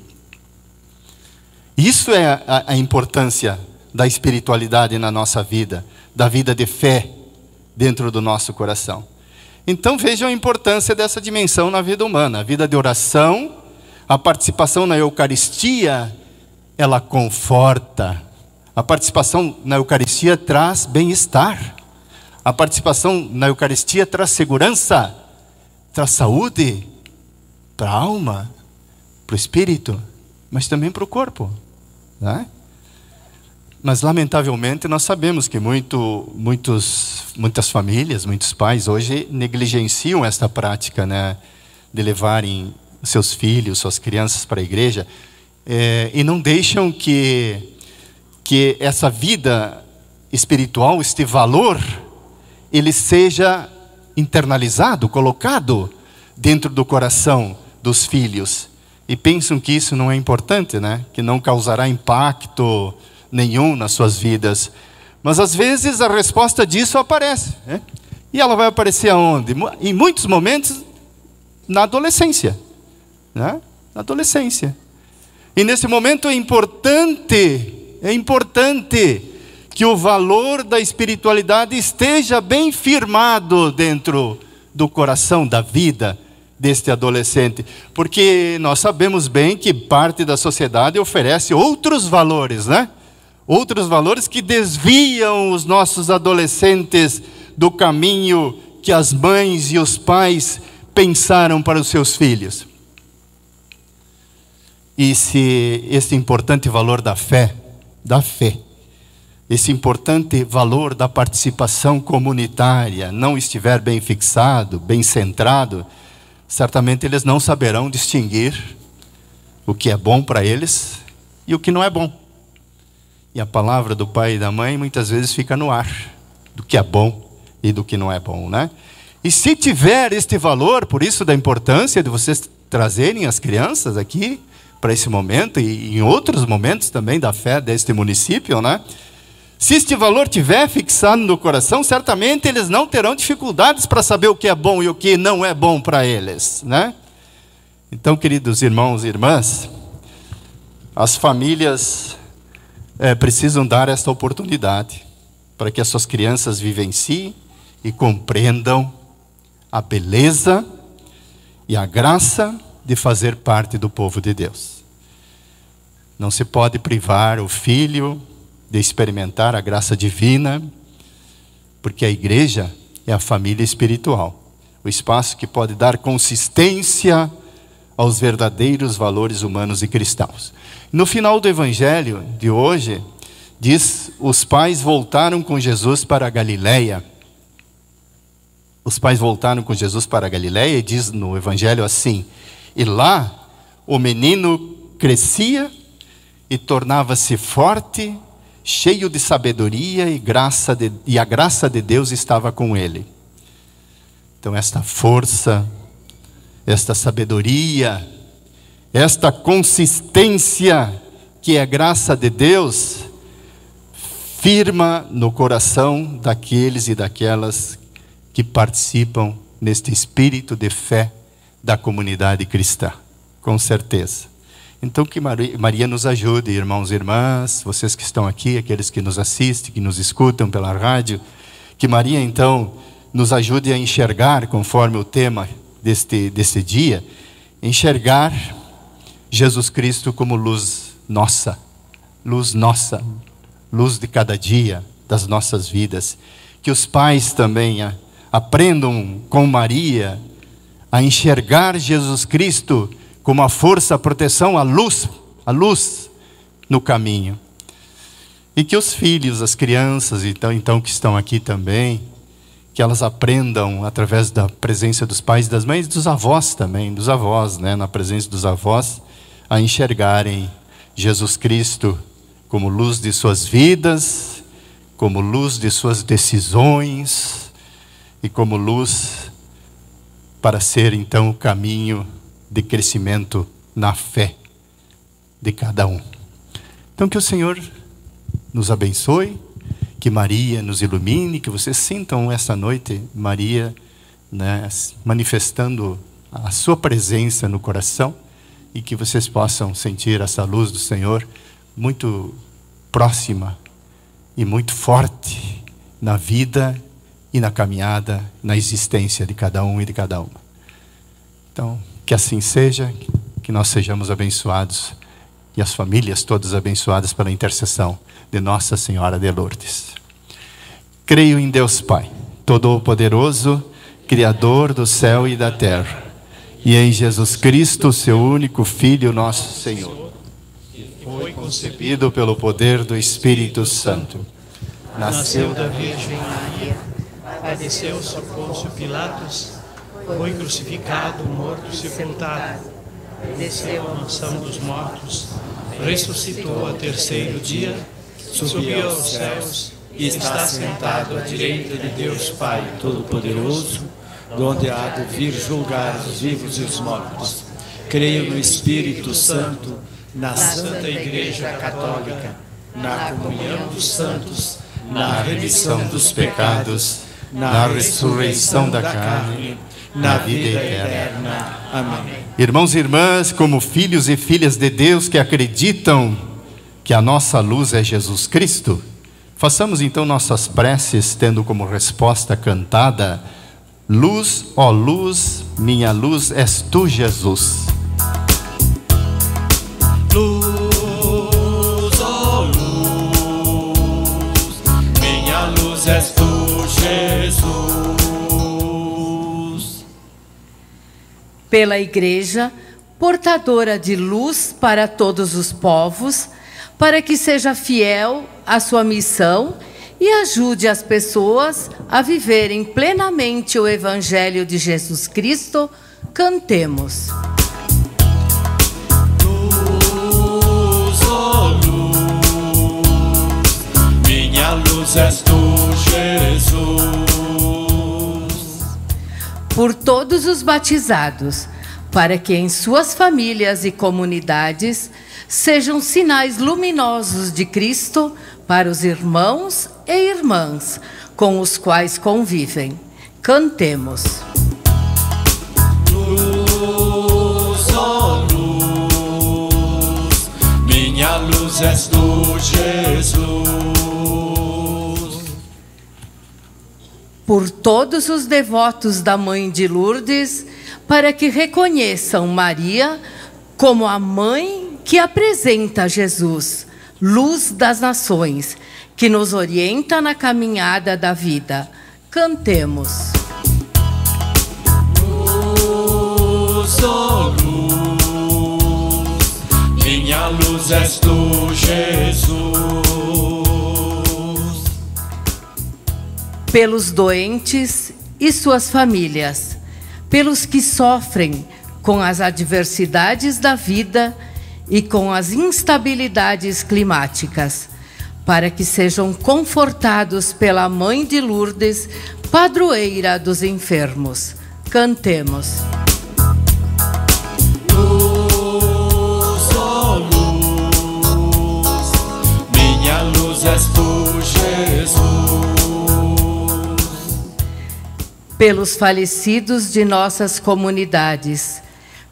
H: Isso é a, a importância da espiritualidade na nossa vida, da vida de fé dentro do nosso coração. Então vejam a importância dessa dimensão na vida humana, a vida de oração, a participação na Eucaristia, ela conforta. A participação na Eucaristia traz bem-estar. A participação na Eucaristia traz segurança, traz saúde para a alma, para o espírito, mas também para o corpo. Né? Mas, lamentavelmente, nós sabemos que muito, muitos, muitas famílias, muitos pais hoje negligenciam esta prática né, de levarem seus filhos, suas crianças para a igreja é, e não deixam que, que essa vida espiritual, este valor, ele seja internalizado, colocado dentro do coração dos filhos. E pensam que isso não é importante, né? que não causará impacto nenhum nas suas vidas. Mas às vezes a resposta disso aparece. Né? E ela vai aparecer aonde? Em muitos momentos, na adolescência. Né? Na adolescência. E nesse momento é importante, é importante que o valor da espiritualidade esteja bem firmado dentro do coração, da vida deste adolescente, porque nós sabemos bem que parte da sociedade oferece outros valores, né? outros valores que desviam os nossos adolescentes do caminho que as mães e os pais pensaram para os seus filhos. E se esse importante valor da fé, da fé, esse importante valor da participação comunitária não estiver bem fixado, bem centrado, certamente eles não saberão distinguir o que é bom para eles e o que não é bom. E a palavra do pai e da mãe muitas vezes fica no ar, do que é bom e do que não é bom, né? E se tiver este valor, por isso da importância de vocês trazerem as crianças aqui para esse momento e em outros momentos também da fé deste município, né? Se este valor tiver fixado no coração, certamente eles não terão dificuldades para saber o que é bom e o que não é bom para eles, né? Então, queridos irmãos e irmãs, as famílias é, precisam dar esta oportunidade para que as suas crianças vivenciem e compreendam a beleza e a graça de fazer parte do povo de Deus. Não se pode privar o filho de experimentar a graça divina, porque a igreja é a família espiritual, o espaço que pode dar consistência aos verdadeiros valores humanos e cristãos. No final do evangelho de hoje, diz: os pais voltaram com Jesus para a Galileia. Os pais voltaram com Jesus para a Galileia e diz no evangelho assim: E lá o menino crescia e tornava-se forte, cheio de sabedoria e graça de, e a graça de Deus estava com ele. Então esta força, esta sabedoria, esta consistência que é graça de Deus, firma no coração daqueles e daquelas que participam neste espírito de fé da comunidade cristã, com certeza. Então que Maria nos ajude, irmãos e irmãs, vocês que estão aqui, aqueles que nos assistem, que nos escutam pela rádio, que Maria então nos ajude a enxergar, conforme o tema deste, deste dia, enxergar Jesus Cristo como luz nossa, luz nossa, luz de cada dia das nossas vidas. Que os pais também aprendam com Maria a enxergar Jesus Cristo como a força, a proteção, a luz, a luz no caminho. E que os filhos, as crianças, então, então que estão aqui também, que elas aprendam através da presença dos pais, das mães, dos avós também, dos avós, né, na presença dos avós, a enxergarem Jesus Cristo como luz de suas vidas, como luz de suas decisões e como luz para ser então o caminho de crescimento na fé de cada um. Então que o Senhor nos abençoe, que Maria nos ilumine, que vocês sintam essa noite Maria né, manifestando a sua presença no coração e que vocês possam sentir essa luz do Senhor muito próxima e muito forte na vida e na caminhada, na existência de cada um e de cada uma. Então, que assim seja, que nós sejamos abençoados e as famílias todas abençoadas pela intercessão de Nossa Senhora de Lourdes. Creio em Deus Pai, Todo-Poderoso, Criador do céu e da terra e em Jesus Cristo, seu único Filho, nosso Senhor,
A: que foi
H: concebido pelo poder do Espírito Santo.
A: Nasceu da Virgem Maria, padeceu sob Pôncio Pilatos, foi crucificado, morto, sepultado, desceu à mansão dos mortos, ressuscitou a terceiro dia, subiu aos céus e está sentado à direita de Deus Pai Todo-Poderoso,
E: donde há de vir julgar os vivos e os mortos. Creio no Espírito Santo, na Santa Igreja Católica, na comunhão dos santos, na remissão dos pecados, na ressurreição da carne, na vida eterna. Amém.
H: Irmãos e irmãs, como filhos e filhas de Deus que acreditam que a nossa luz é Jesus Cristo, façamos então nossas preces tendo como resposta cantada Luz, ó luz, minha luz és tu, Jesus.
D: Luz, ó luz, minha luz és tu, Jesus.
N: Pela Igreja, portadora de luz para todos os povos, para que seja fiel à sua missão e ajude as pessoas a viverem plenamente o Evangelho de Jesus Cristo, cantemos.
D: Luz, ó luz, minha luz és tu, Jesus.
N: Por todos os batizados, para que em suas famílias e comunidades sejam sinais luminosos de Cristo para os irmãos e irmãs com os quais convivem. Cantemos.
D: Luz, ó luz, minha luz és tu, Jesus.
N: Por todos os devotos da Mãe de Lourdes, para que reconheçam Maria como a mãe que apresenta Jesus, luz das nações, que nos orienta na caminhada da vida. Cantemos.
D: Luz, ó luz, minha luz és tu, Jesus.
N: Pelos doentes e suas famílias, pelos que sofrem com as adversidades da vida e com as instabilidades climáticas, para que sejam confortados pela Mãe de Lourdes, padroeira dos enfermos. Cantemos.
D: Tu, Jesus.
N: Pelos falecidos de nossas comunidades,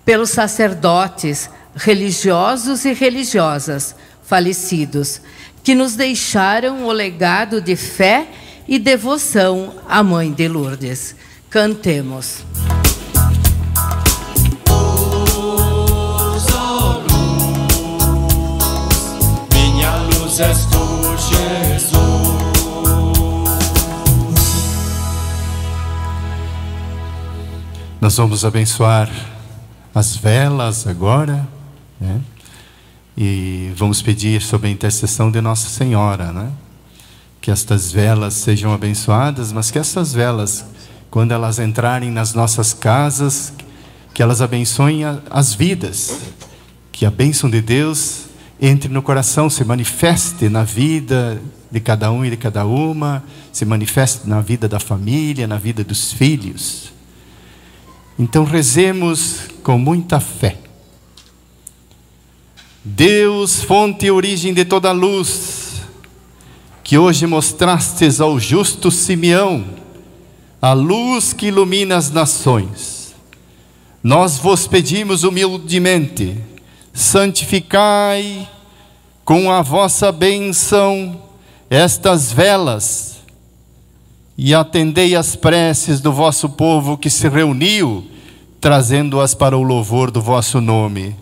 N: pelos sacerdotes, religiosos e religiosas falecidos, que nos deixaram o legado de fé e devoção à Mãe de Lourdes. Cantemos.
D: Luz, ó luz, minha luz és tu, Jesus.
H: Nós vamos abençoar as velas agora, né? E vamos pedir sobre a intercessão de Nossa Senhora, né? Que estas velas sejam abençoadas, mas que essas velas, quando elas entrarem nas nossas casas, que elas abençoem as vidas, que a bênção de Deus entre no coração, se manifeste na vida de cada um e de cada uma, se manifeste na vida da família, na vida dos filhos. Então rezemos com muita fé. Deus, fonte e origem de toda luz, que hoje mostrastes ao justo Simeão a luz que ilumina as nações. Nós vos pedimos humildemente, santificai com a vossa bênção estas velas e atendei as preces do vosso povo que se reuniu, trazendo-as para o louvor do vosso nome.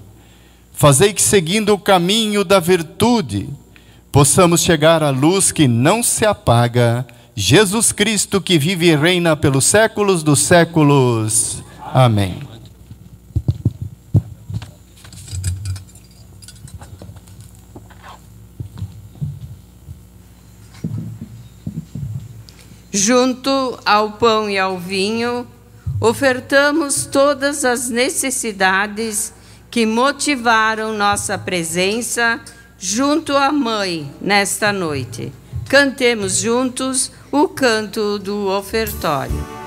H: Fazei que, seguindo o caminho da virtude, possamos chegar à luz que não se apaga, Jesus. Cristo, que vive e reina pelos séculos dos séculos. Amém.
D: Junto ao pão e ao vinho, ofertamos todas as necessidades que motivaram nossa presença junto à Mãe nesta noite. Cantemos juntos o canto do ofertório.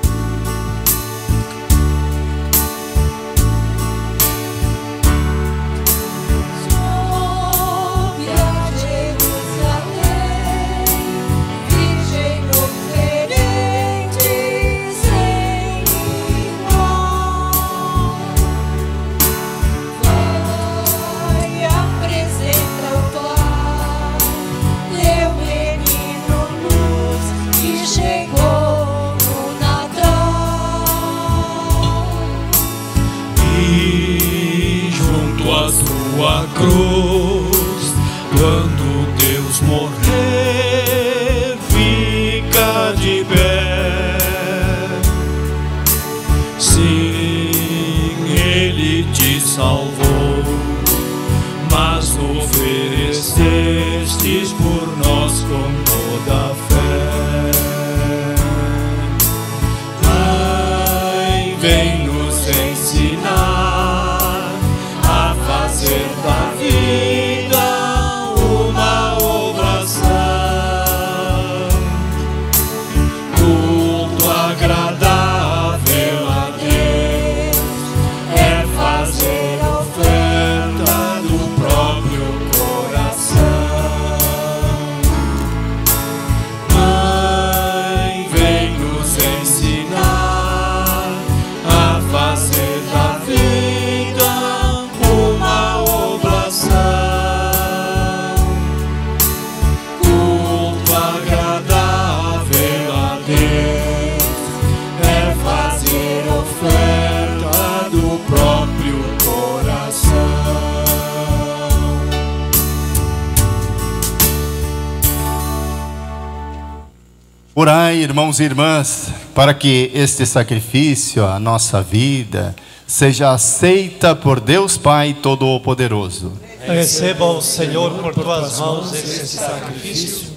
H: Orai, irmãos e irmãs, para que este sacrifício, a nossa vida, seja aceita por Deus Pai Todo-Poderoso.
C: Receba o Senhor por tuas mãos este sacrifício,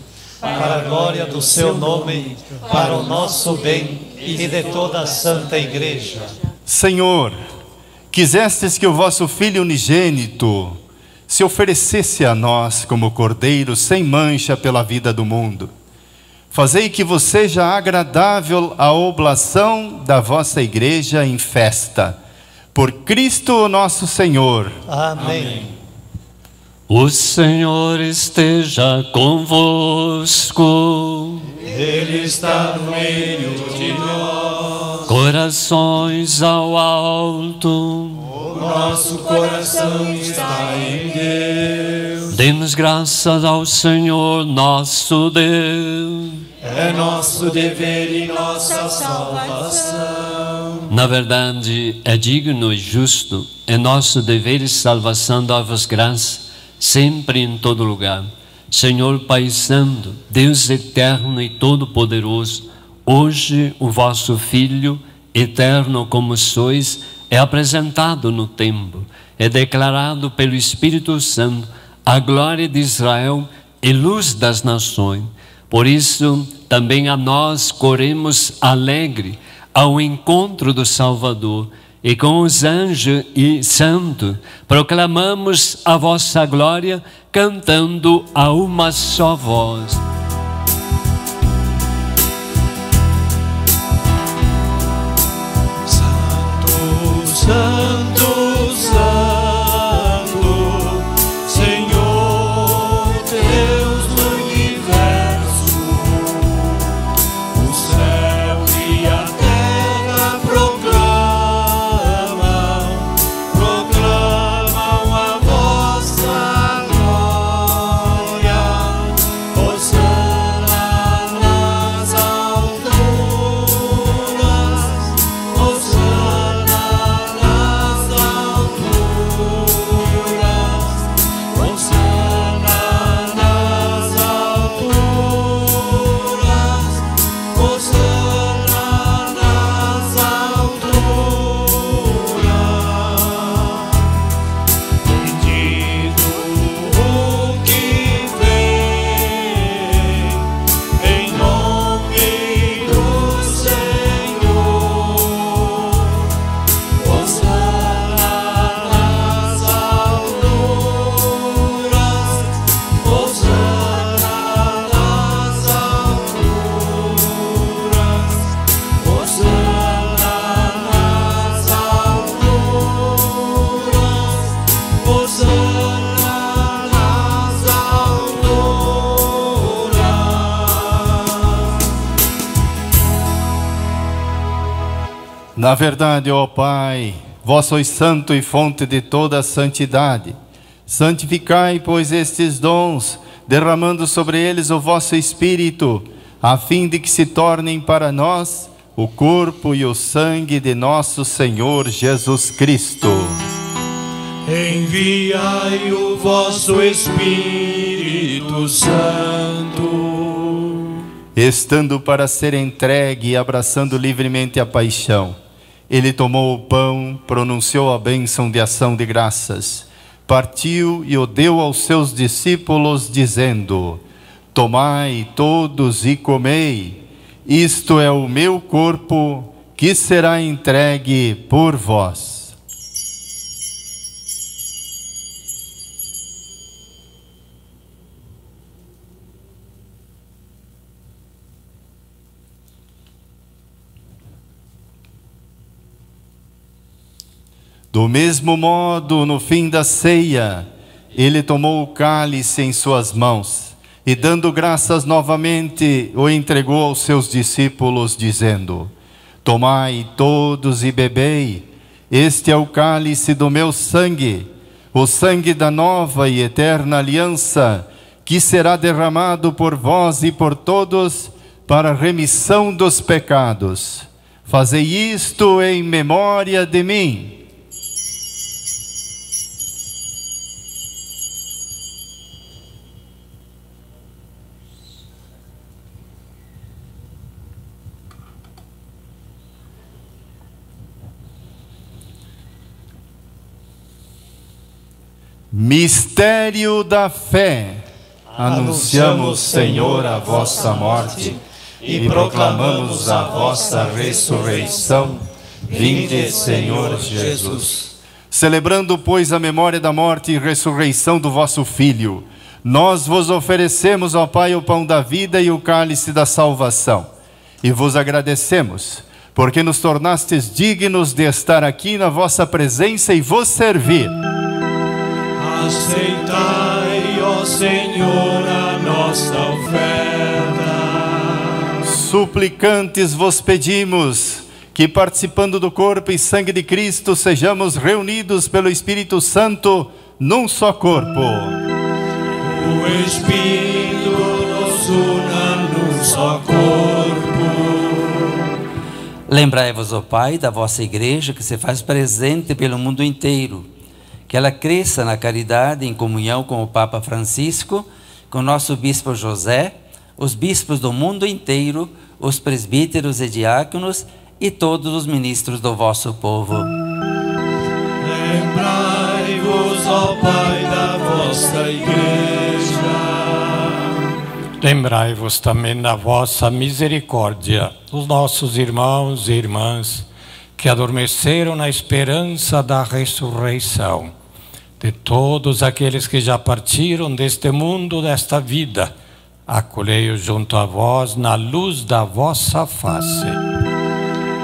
C: para a glória do seu nome, para o nosso bem e de toda a Santa Igreja.
H: Senhor, quisestes que o vosso Filho unigênito se oferecesse a nós como cordeiro sem mancha pela vida do mundo Fazei que vos seja agradável a oblação da vossa igreja em festa. Por Cristo nosso Senhor.
C: Amém.
O: O Senhor esteja convosco.
P: Ele está no meio de nós.
O: Corações ao alto.
P: O nosso coração está em Deus.
O: Demos graças ao Senhor nosso Deus.
P: É nosso dever e nossa salvação.
O: Na verdade, é digno e justo, é nosso dever e salvação dar-vos graça, sempre e em todo lugar. Senhor Pai Santo, Deus eterno e todo-poderoso, hoje o vosso Filho, eterno como sois, é apresentado no templo, é declarado pelo Espírito Santo a glória de Israel e luz das nações. Por isso, também a nós corremos alegre ao encontro do Salvador e com os anjos e santos proclamamos a vossa glória cantando a uma só voz.
P: Santo, Santo.
H: Na verdade, ó Pai, vós sois santo e fonte de toda a santidade. Santificai, pois, estes dons, derramando sobre eles o vosso Espírito, a fim de que se tornem para nós o corpo e o sangue de nosso Senhor Jesus Cristo.
F: Enviai o vosso Espírito Santo.
H: Estando para ser entregue e abraçando livremente a paixão, ele tomou o pão, pronunciou a bênção de ação de graças, partiu e o deu aos seus discípulos, dizendo: Tomai todos e comei. Isto é o meu corpo que será entregue por vós. Do mesmo modo, no fim da ceia, ele tomou o cálice em suas mãos e dando graças novamente, o entregou aos seus discípulos, dizendo: Tomai todos e bebei, este é o cálice do meu sangue, o sangue da nova e eterna aliança, que será derramado por vós e por todos para a remissão dos pecados. Fazei isto em memória de mim. Mistério da fé. Anunciamos, Senhor, a vossa morte e proclamamos a vossa ressurreição. Vinde, Senhor Jesus. Celebrando, pois, a memória da morte e ressurreição do vosso Filho, nós vos oferecemos, ó Pai, o pão da vida e o cálice da salvação. E vos agradecemos, porque nos tornastes dignos de estar aqui na vossa presença e vos servir.
F: Aceitai, ó Senhor, a nossa oferta.
H: Suplicantes vos pedimos que, participando do corpo e sangue de Cristo, sejamos reunidos pelo Espírito Santo num só corpo.
F: O Espírito nos una num só corpo.
Q: Lembrai-vos, ó Pai, da vossa igreja que se faz presente pelo mundo inteiro que ela cresça na caridade em comunhão com o Papa Francisco, com o nosso bispo José, os bispos do mundo inteiro, os presbíteros e diáconos e todos os ministros do vosso povo.
F: Lembrai-vos, ó Pai, da vossa igreja.
L: Lembrai-vos também da vossa misericórdia, dos nossos irmãos e irmãs que adormeceram na esperança da ressurreição de todos aqueles que já partiram deste mundo, desta vida, acolhei-os junto a vós na luz da vossa face.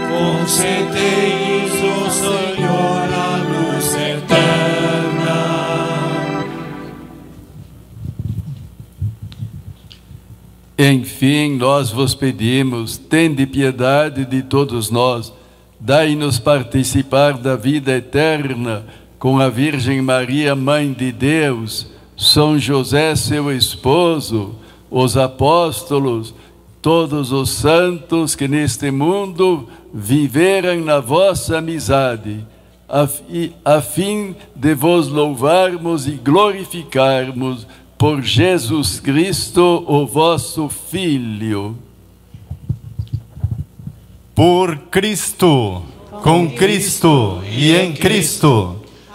F: Concedei-lhes, o Senhor, a luz eterna.
R: Enfim, nós vos pedimos, tende piedade de todos nós, dai-nos participar da vida eterna com a Virgem Maria, Mãe de Deus, São José, seu esposo, os apóstolos, todos os santos que neste mundo viveram na vossa amizade, a fim de vos louvarmos e glorificarmos por Jesus Cristo, o vosso Filho.
H: Por Cristo, com Cristo e em Cristo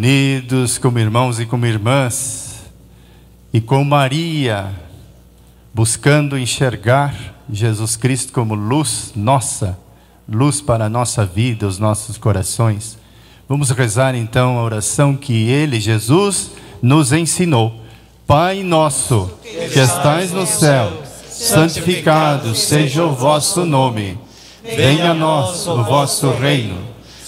H: unidos como irmãos e como irmãs, e com Maria, buscando enxergar Jesus Cristo como luz nossa, luz para a nossa vida, os nossos corações. Vamos rezar então a oração que ele, Jesus, nos ensinou. Pai nosso, que estais no céu, santificado seja o vosso nome. Venha a nós o vosso reino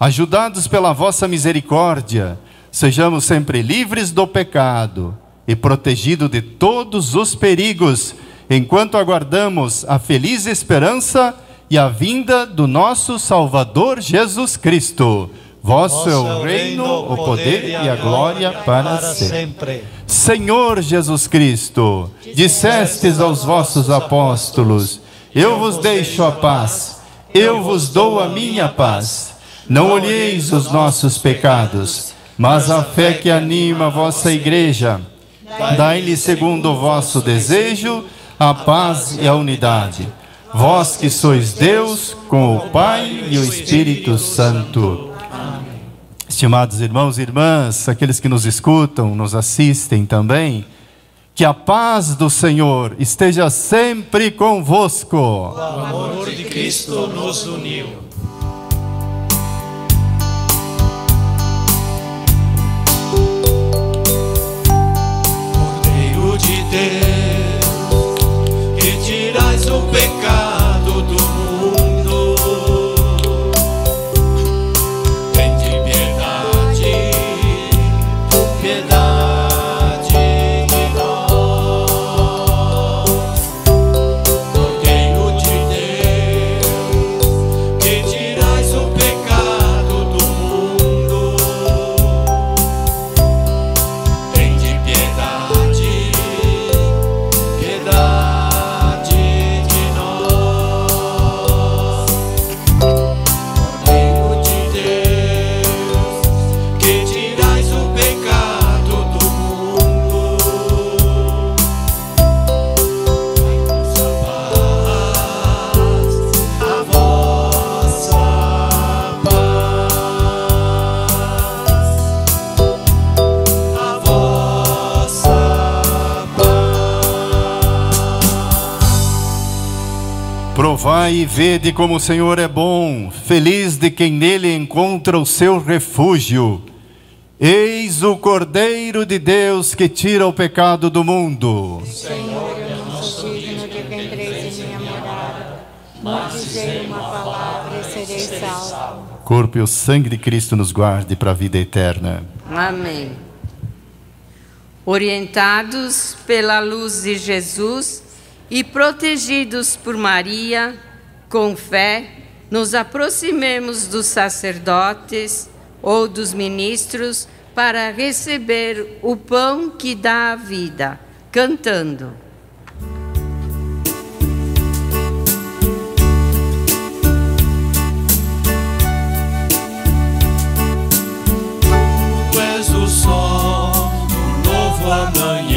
H: Ajudados pela vossa misericórdia, sejamos sempre livres do pecado e protegidos de todos os perigos, enquanto aguardamos a feliz esperança e a vinda do nosso Salvador Jesus Cristo. Vosso é o reino, o poder e a glória para sempre. Senhor Jesus Cristo, dissestes aos vossos apóstolos: Eu vos deixo a paz, eu vos dou a minha paz. Não olheis os nossos pecados, mas a fé que anima a vossa igreja. Dai-lhe segundo o vosso desejo a paz e a unidade. Vós que sois Deus, com o Pai e o Espírito Santo. Estimados irmãos e irmãs, aqueles que nos escutam, nos assistem também, que a paz do Senhor esteja sempre convosco. O
A: amor de Cristo nos uniu.
H: pecado. E vede como o Senhor é bom, feliz de quem nele encontra o seu refúgio. Eis o Cordeiro de Deus que tira o pecado do mundo.
S: Senhor, eu não sou digno de que entreis em minha morada, mas dizei uma palavra e serei salvo.
H: Corpo e o sangue de Cristo nos guarde para a vida eterna.
B: Amém. Orientados pela luz de Jesus, e protegidos por Maria, com fé, nos aproximemos dos sacerdotes ou dos ministros para receber o pão que dá a vida, cantando.
F: Tu és o sol do novo amanhecer.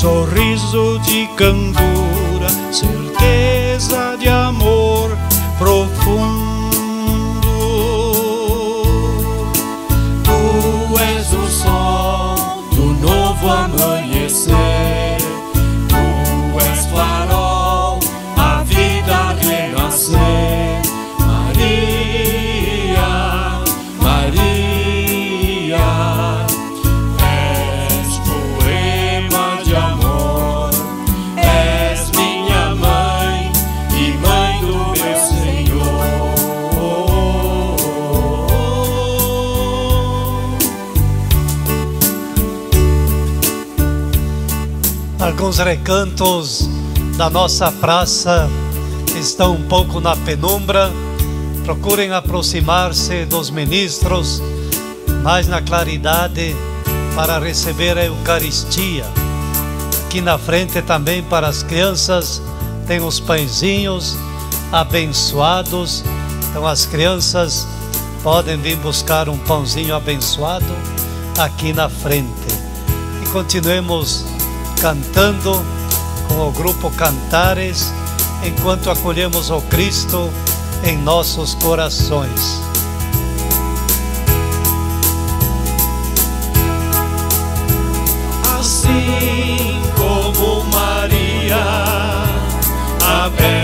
T: sorriso de candura, certeza de amor.
C: recantos da nossa praça estão um pouco na penumbra, procurem aproximar-se dos ministros, mais na claridade, para receber a Eucaristia. Aqui na frente também para as crianças tem os pãezinhos abençoados. Então as crianças podem vir buscar um pãozinho abençoado aqui na frente. E continuemos cantando com o grupo Cantares, enquanto acolhemos o Cristo em nossos corações.
D: Assim como Maria, aberta.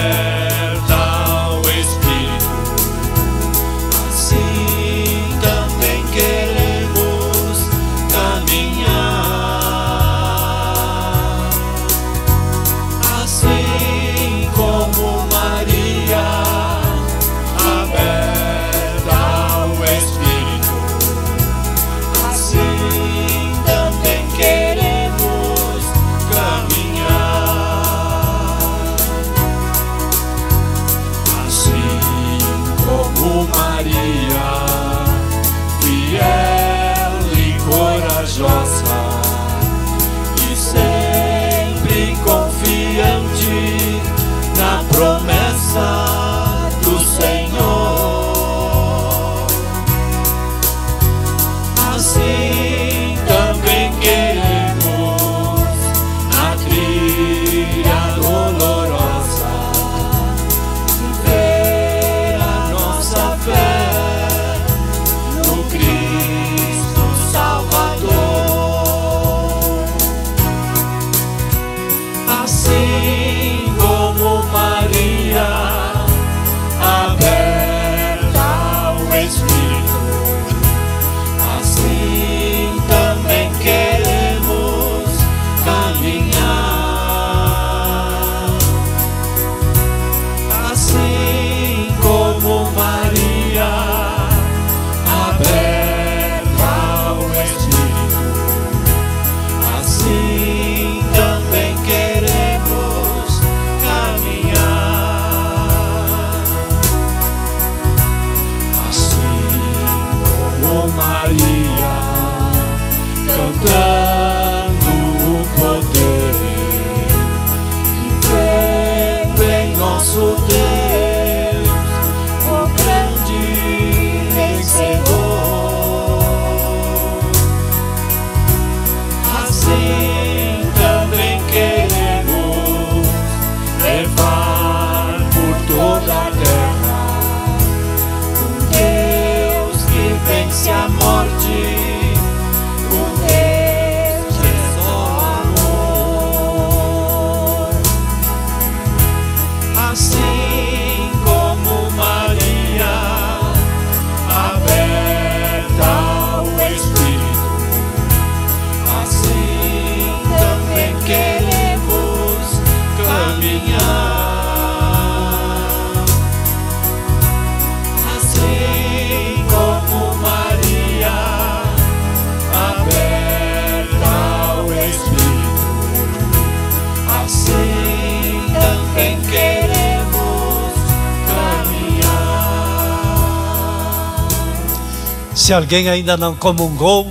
C: Se alguém ainda não comungou,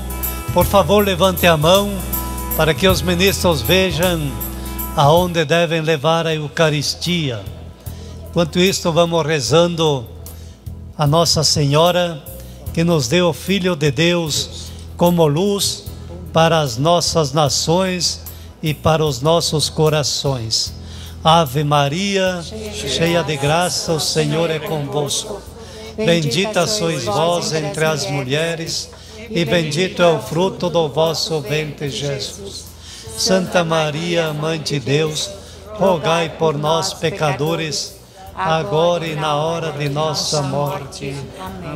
C: por favor levante a mão para que os ministros vejam aonde devem levar a Eucaristia. Enquanto isto, vamos rezando a Nossa Senhora que nos deu o Filho de Deus como luz para as nossas nações e para os nossos corações. Ave Maria, cheia de graça, o Senhor é convosco. Bendita sois vós entre as mulheres, e bendito é o fruto do vosso ventre, Jesus. Santa Maria, Mãe de Deus, rogai por nós, pecadores, agora e na hora de nossa morte.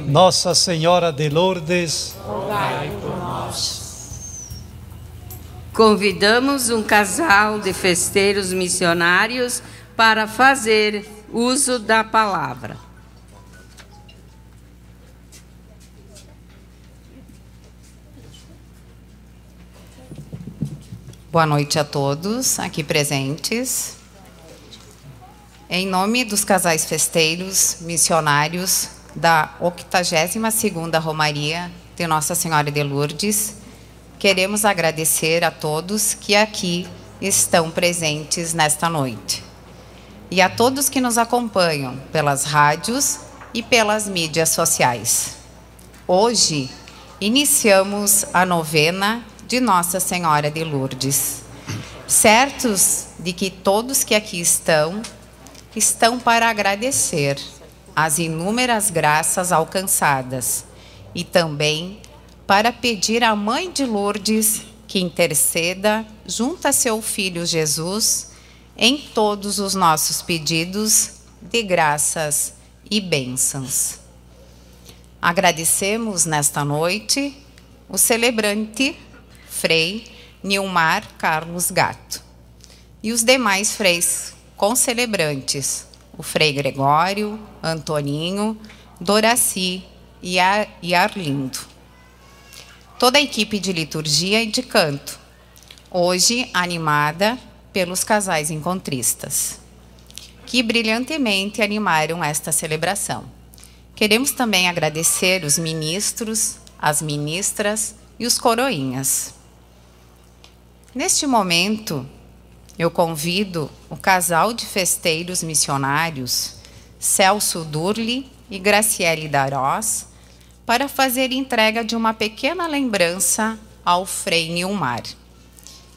C: Nossa Senhora de Lourdes,
B: rogai por nós. Convidamos um casal de festeiros missionários para fazer uso da palavra.
U: Boa noite a todos aqui presentes. Em nome dos casais festeiros missionários da 82ª Romaria de Nossa Senhora de Lourdes, queremos agradecer a todos que aqui estão presentes nesta noite. E a todos que nos acompanham pelas rádios e pelas mídias sociais. Hoje, iniciamos a novena de Nossa Senhora de Lourdes. Certos de que todos que aqui estão, estão para agradecer as inúmeras graças alcançadas e também para pedir à Mãe de Lourdes que interceda junto a seu Filho Jesus em todos os nossos pedidos de graças e bênçãos. Agradecemos nesta noite o celebrante Frei Nilmar Carlos Gato. E os demais freis concelebrantes, o Frei Gregório, Antoninho, Doraci e, e Arlindo. Toda a equipe de liturgia e de canto, hoje animada pelos casais encontristas, que brilhantemente animaram esta celebração. Queremos também agradecer os ministros, as ministras e os coroinhas. Neste momento, eu convido o casal de festeiros missionários, Celso Durli e Graciele Darós, para fazer entrega de uma pequena lembrança ao Frei Nilmar,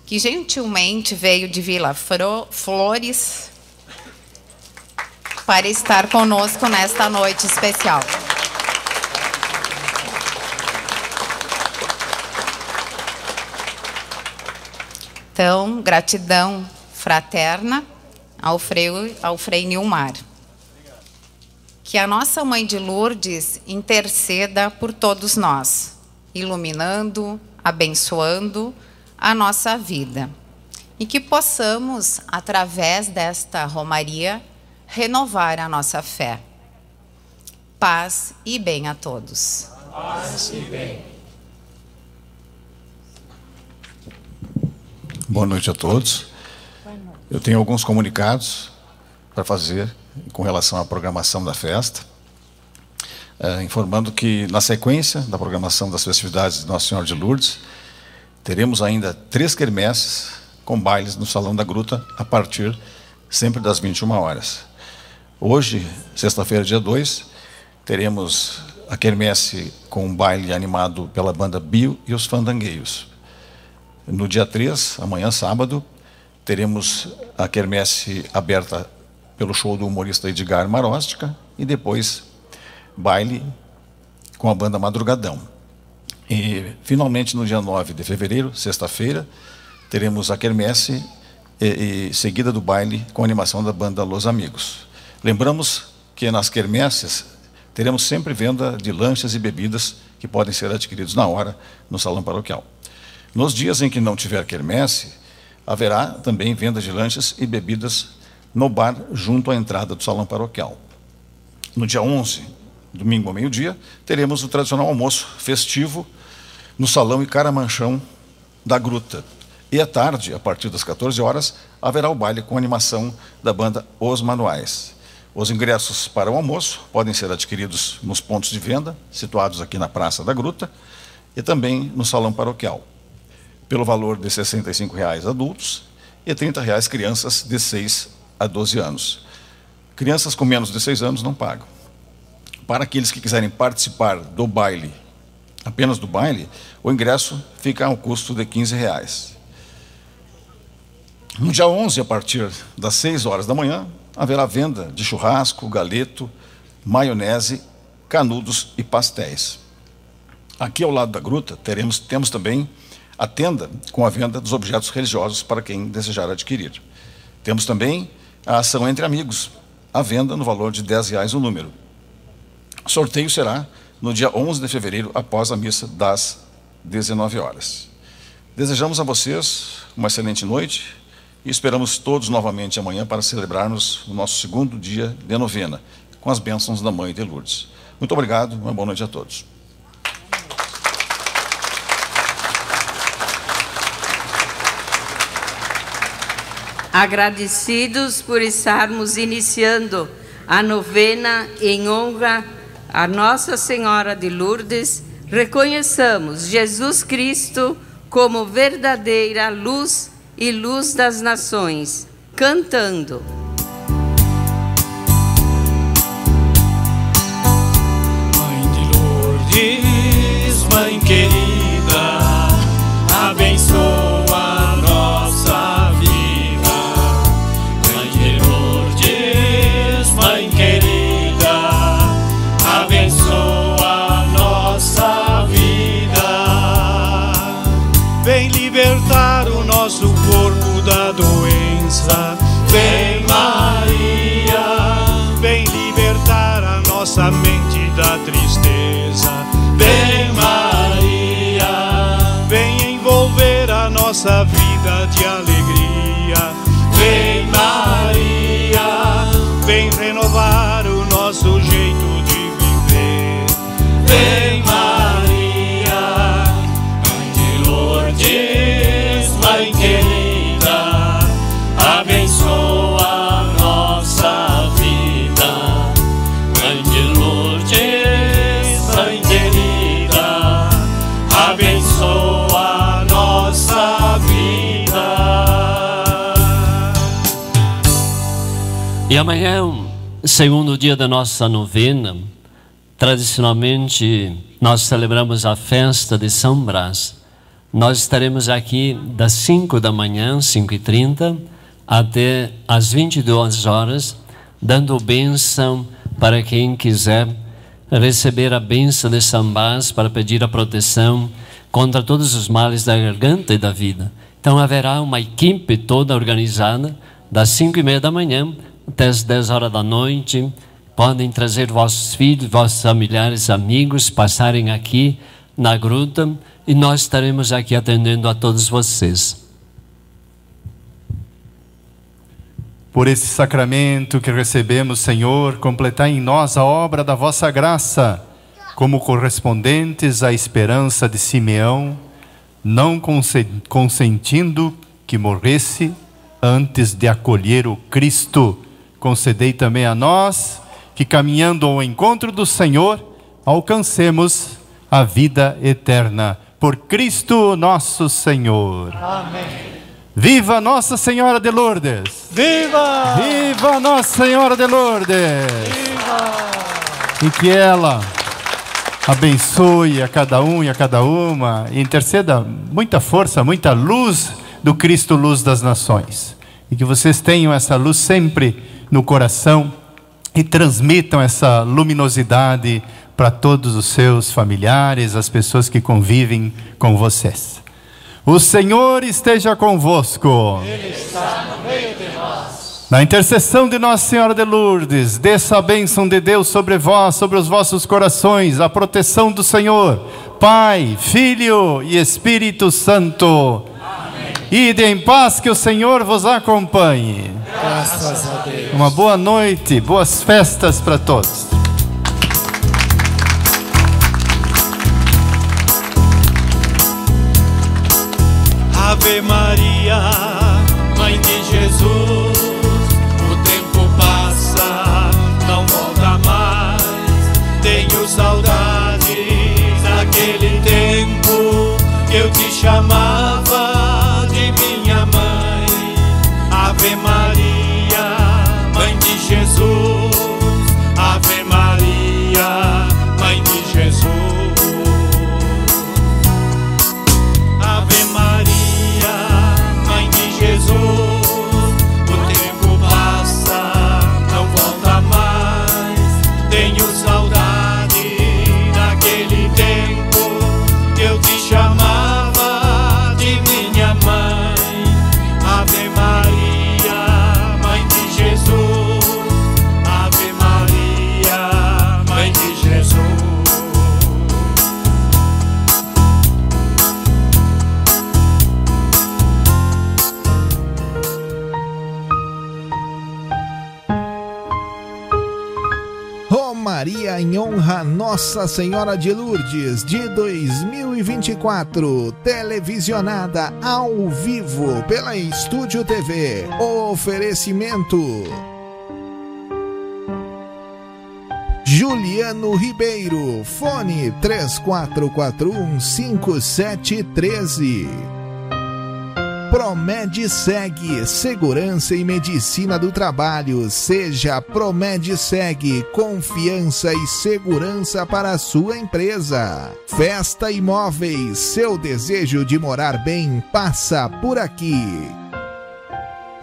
U: que gentilmente veio de Vila Flores para estar conosco nesta noite especial. Então, gratidão fraterna ao Frei, ao Frei Nilmar. Que a nossa Mãe de Lourdes interceda por todos nós, iluminando, abençoando a nossa vida. E que possamos, através desta romaria, renovar a nossa fé. Paz e bem a todos.
A: Paz e bem.
V: Boa noite a todos. Eu tenho alguns comunicados para fazer com relação à programação da festa. É, informando que, na sequência da programação das festividades de Nossa Senhora de Lourdes, teremos ainda três quermesses com bailes no Salão da Gruta a partir sempre das 21 horas. Hoje, sexta-feira, dia 2, teremos a quermesse com um baile animado pela banda Bio e os Fandangueiros. No dia 3, amanhã, sábado, teremos a quermesse aberta pelo show do humorista Edgar Maróstica e depois baile com a banda Madrugadão. E, finalmente, no dia 9 de fevereiro, sexta-feira, teremos a quermesse e, e, seguida do baile com a animação da banda Los Amigos. Lembramos que nas quermesses teremos sempre venda de lanches e bebidas que podem ser adquiridos na hora no salão paroquial. Nos dias em que não tiver quermesse, haverá também venda de lanches e bebidas no bar junto à entrada do salão paroquial. No dia 11, domingo ao meio-dia, teremos o tradicional almoço festivo no salão e caramanchão da Gruta. E à tarde, a partir das 14 horas, haverá o baile com animação da banda Os Manuais. Os ingressos para o almoço podem ser adquiridos nos pontos de venda, situados aqui na Praça da Gruta, e também no Salão Paroquial, pelo valor de 65 reais adultos e 30 reais crianças de 6 a 12 anos. Crianças com menos de 6 anos não pagam. Para aqueles que quiserem participar do baile, apenas do baile, o ingresso fica ao custo de 15 reais. No dia 11, a partir das 6 horas da manhã, haverá venda de churrasco, galeto, maionese, canudos e pastéis. Aqui ao lado da gruta teremos, temos também a tenda com a venda dos objetos religiosos para quem desejar adquirir. Temos também a ação entre amigos, a venda no valor de R$ reais o número. O sorteio será no dia 11 de fevereiro, após a missa das 19 horas. Desejamos a vocês uma excelente noite e esperamos todos novamente amanhã para celebrarmos o nosso segundo dia de novena, com as bênçãos da Mãe de Lourdes. Muito obrigado, uma boa noite a todos.
B: Agradecidos por estarmos iniciando a novena em honra a Nossa Senhora de Lourdes, reconheçamos Jesus Cristo como verdadeira luz e luz das nações, cantando.
D: Mãe de Lourdes, Mãe querida, abençoa
O: E amanhã, segundo dia da nossa novena, tradicionalmente nós celebramos a festa de São Brás. Nós estaremos aqui das 5 da manhã, 5 e 30 até as 22 horas, dando bênção para quem quiser receber a bênção de São Brás para pedir a proteção contra todos os males da garganta e da vida. Então haverá uma equipe toda organizada das 5 e meia da manhã até as 10 horas da noite. Podem trazer vossos filhos, vossos familiares, amigos, passarem aqui na gruta e nós estaremos aqui atendendo a todos vocês.
H: Por esse sacramento que recebemos, Senhor, completai em nós a obra da vossa graça, como correspondentes à esperança de Simeão, não conse- consentindo que morresse antes de acolher o Cristo. Concedei também a nós que, caminhando ao encontro do Senhor, alcancemos a vida eterna. Por Cristo nosso Senhor.
D: Amém.
H: Viva Nossa Senhora de Lourdes!
D: Viva!
H: Viva Nossa Senhora de Lourdes! E que ela abençoe a cada um e a cada uma e interceda muita força, muita luz do Cristo, luz das nações. E que vocês tenham essa luz sempre no coração e transmitam essa luminosidade para todos os seus familiares, as pessoas que convivem com vocês. O Senhor esteja convosco.
D: Ele está no meio de nós.
H: Na intercessão de Nossa Senhora de Lourdes, desça a bênção de Deus sobre vós, sobre os vossos corações, a proteção do Senhor, Pai, Filho e Espírito Santo. Ide em paz, que o Senhor vos acompanhe.
D: Graças a Deus.
H: Uma boa noite, boas festas para todos.
D: Ave Maria, Mãe de Jesus, o tempo passa, não volta mais. Tenho saudades daquele tempo que eu te chamava.
G: Em honra a Nossa Senhora de Lourdes de 2024, televisionada ao vivo pela Estúdio TV. Oferecimento Juliano Ribeiro, fone 3441 5713. Promed Seg, Segurança e Medicina do Trabalho. Seja Promed Seg, confiança e segurança para a sua empresa. Festa Imóveis, seu desejo de morar bem passa por aqui.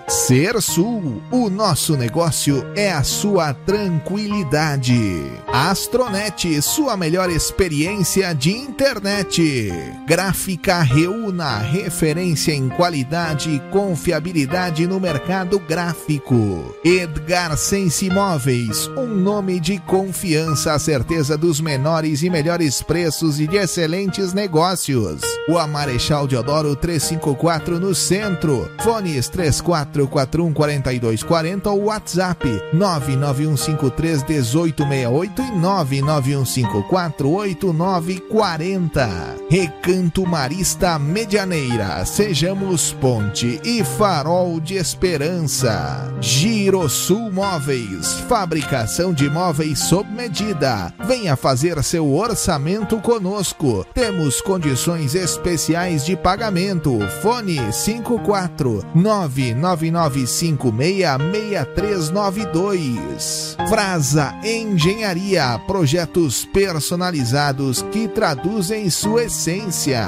G: Ser Sul, o nosso negócio é a sua tranquilidade. Astronet, sua melhor experiência de internet. Gráfica Reúna, referência em qualidade e confiabilidade no mercado gráfico. Edgar Sense Imóveis, um nome de confiança, a certeza dos menores e melhores preços e de excelentes negócios. O Marechal Deodoro 354 no centro. Fones 34 414240 ou WhatsApp 991531868 e 991548940. Recanto Marista Medianeira. Sejamos ponte e farol de esperança. Girosul Móveis. Fabricação de móveis sob medida. Venha fazer seu orçamento conosco. Temos condições especiais de pagamento. Fone 54 999566392. Frasa Engenharia, projetos personalizados que traduzem sua essência.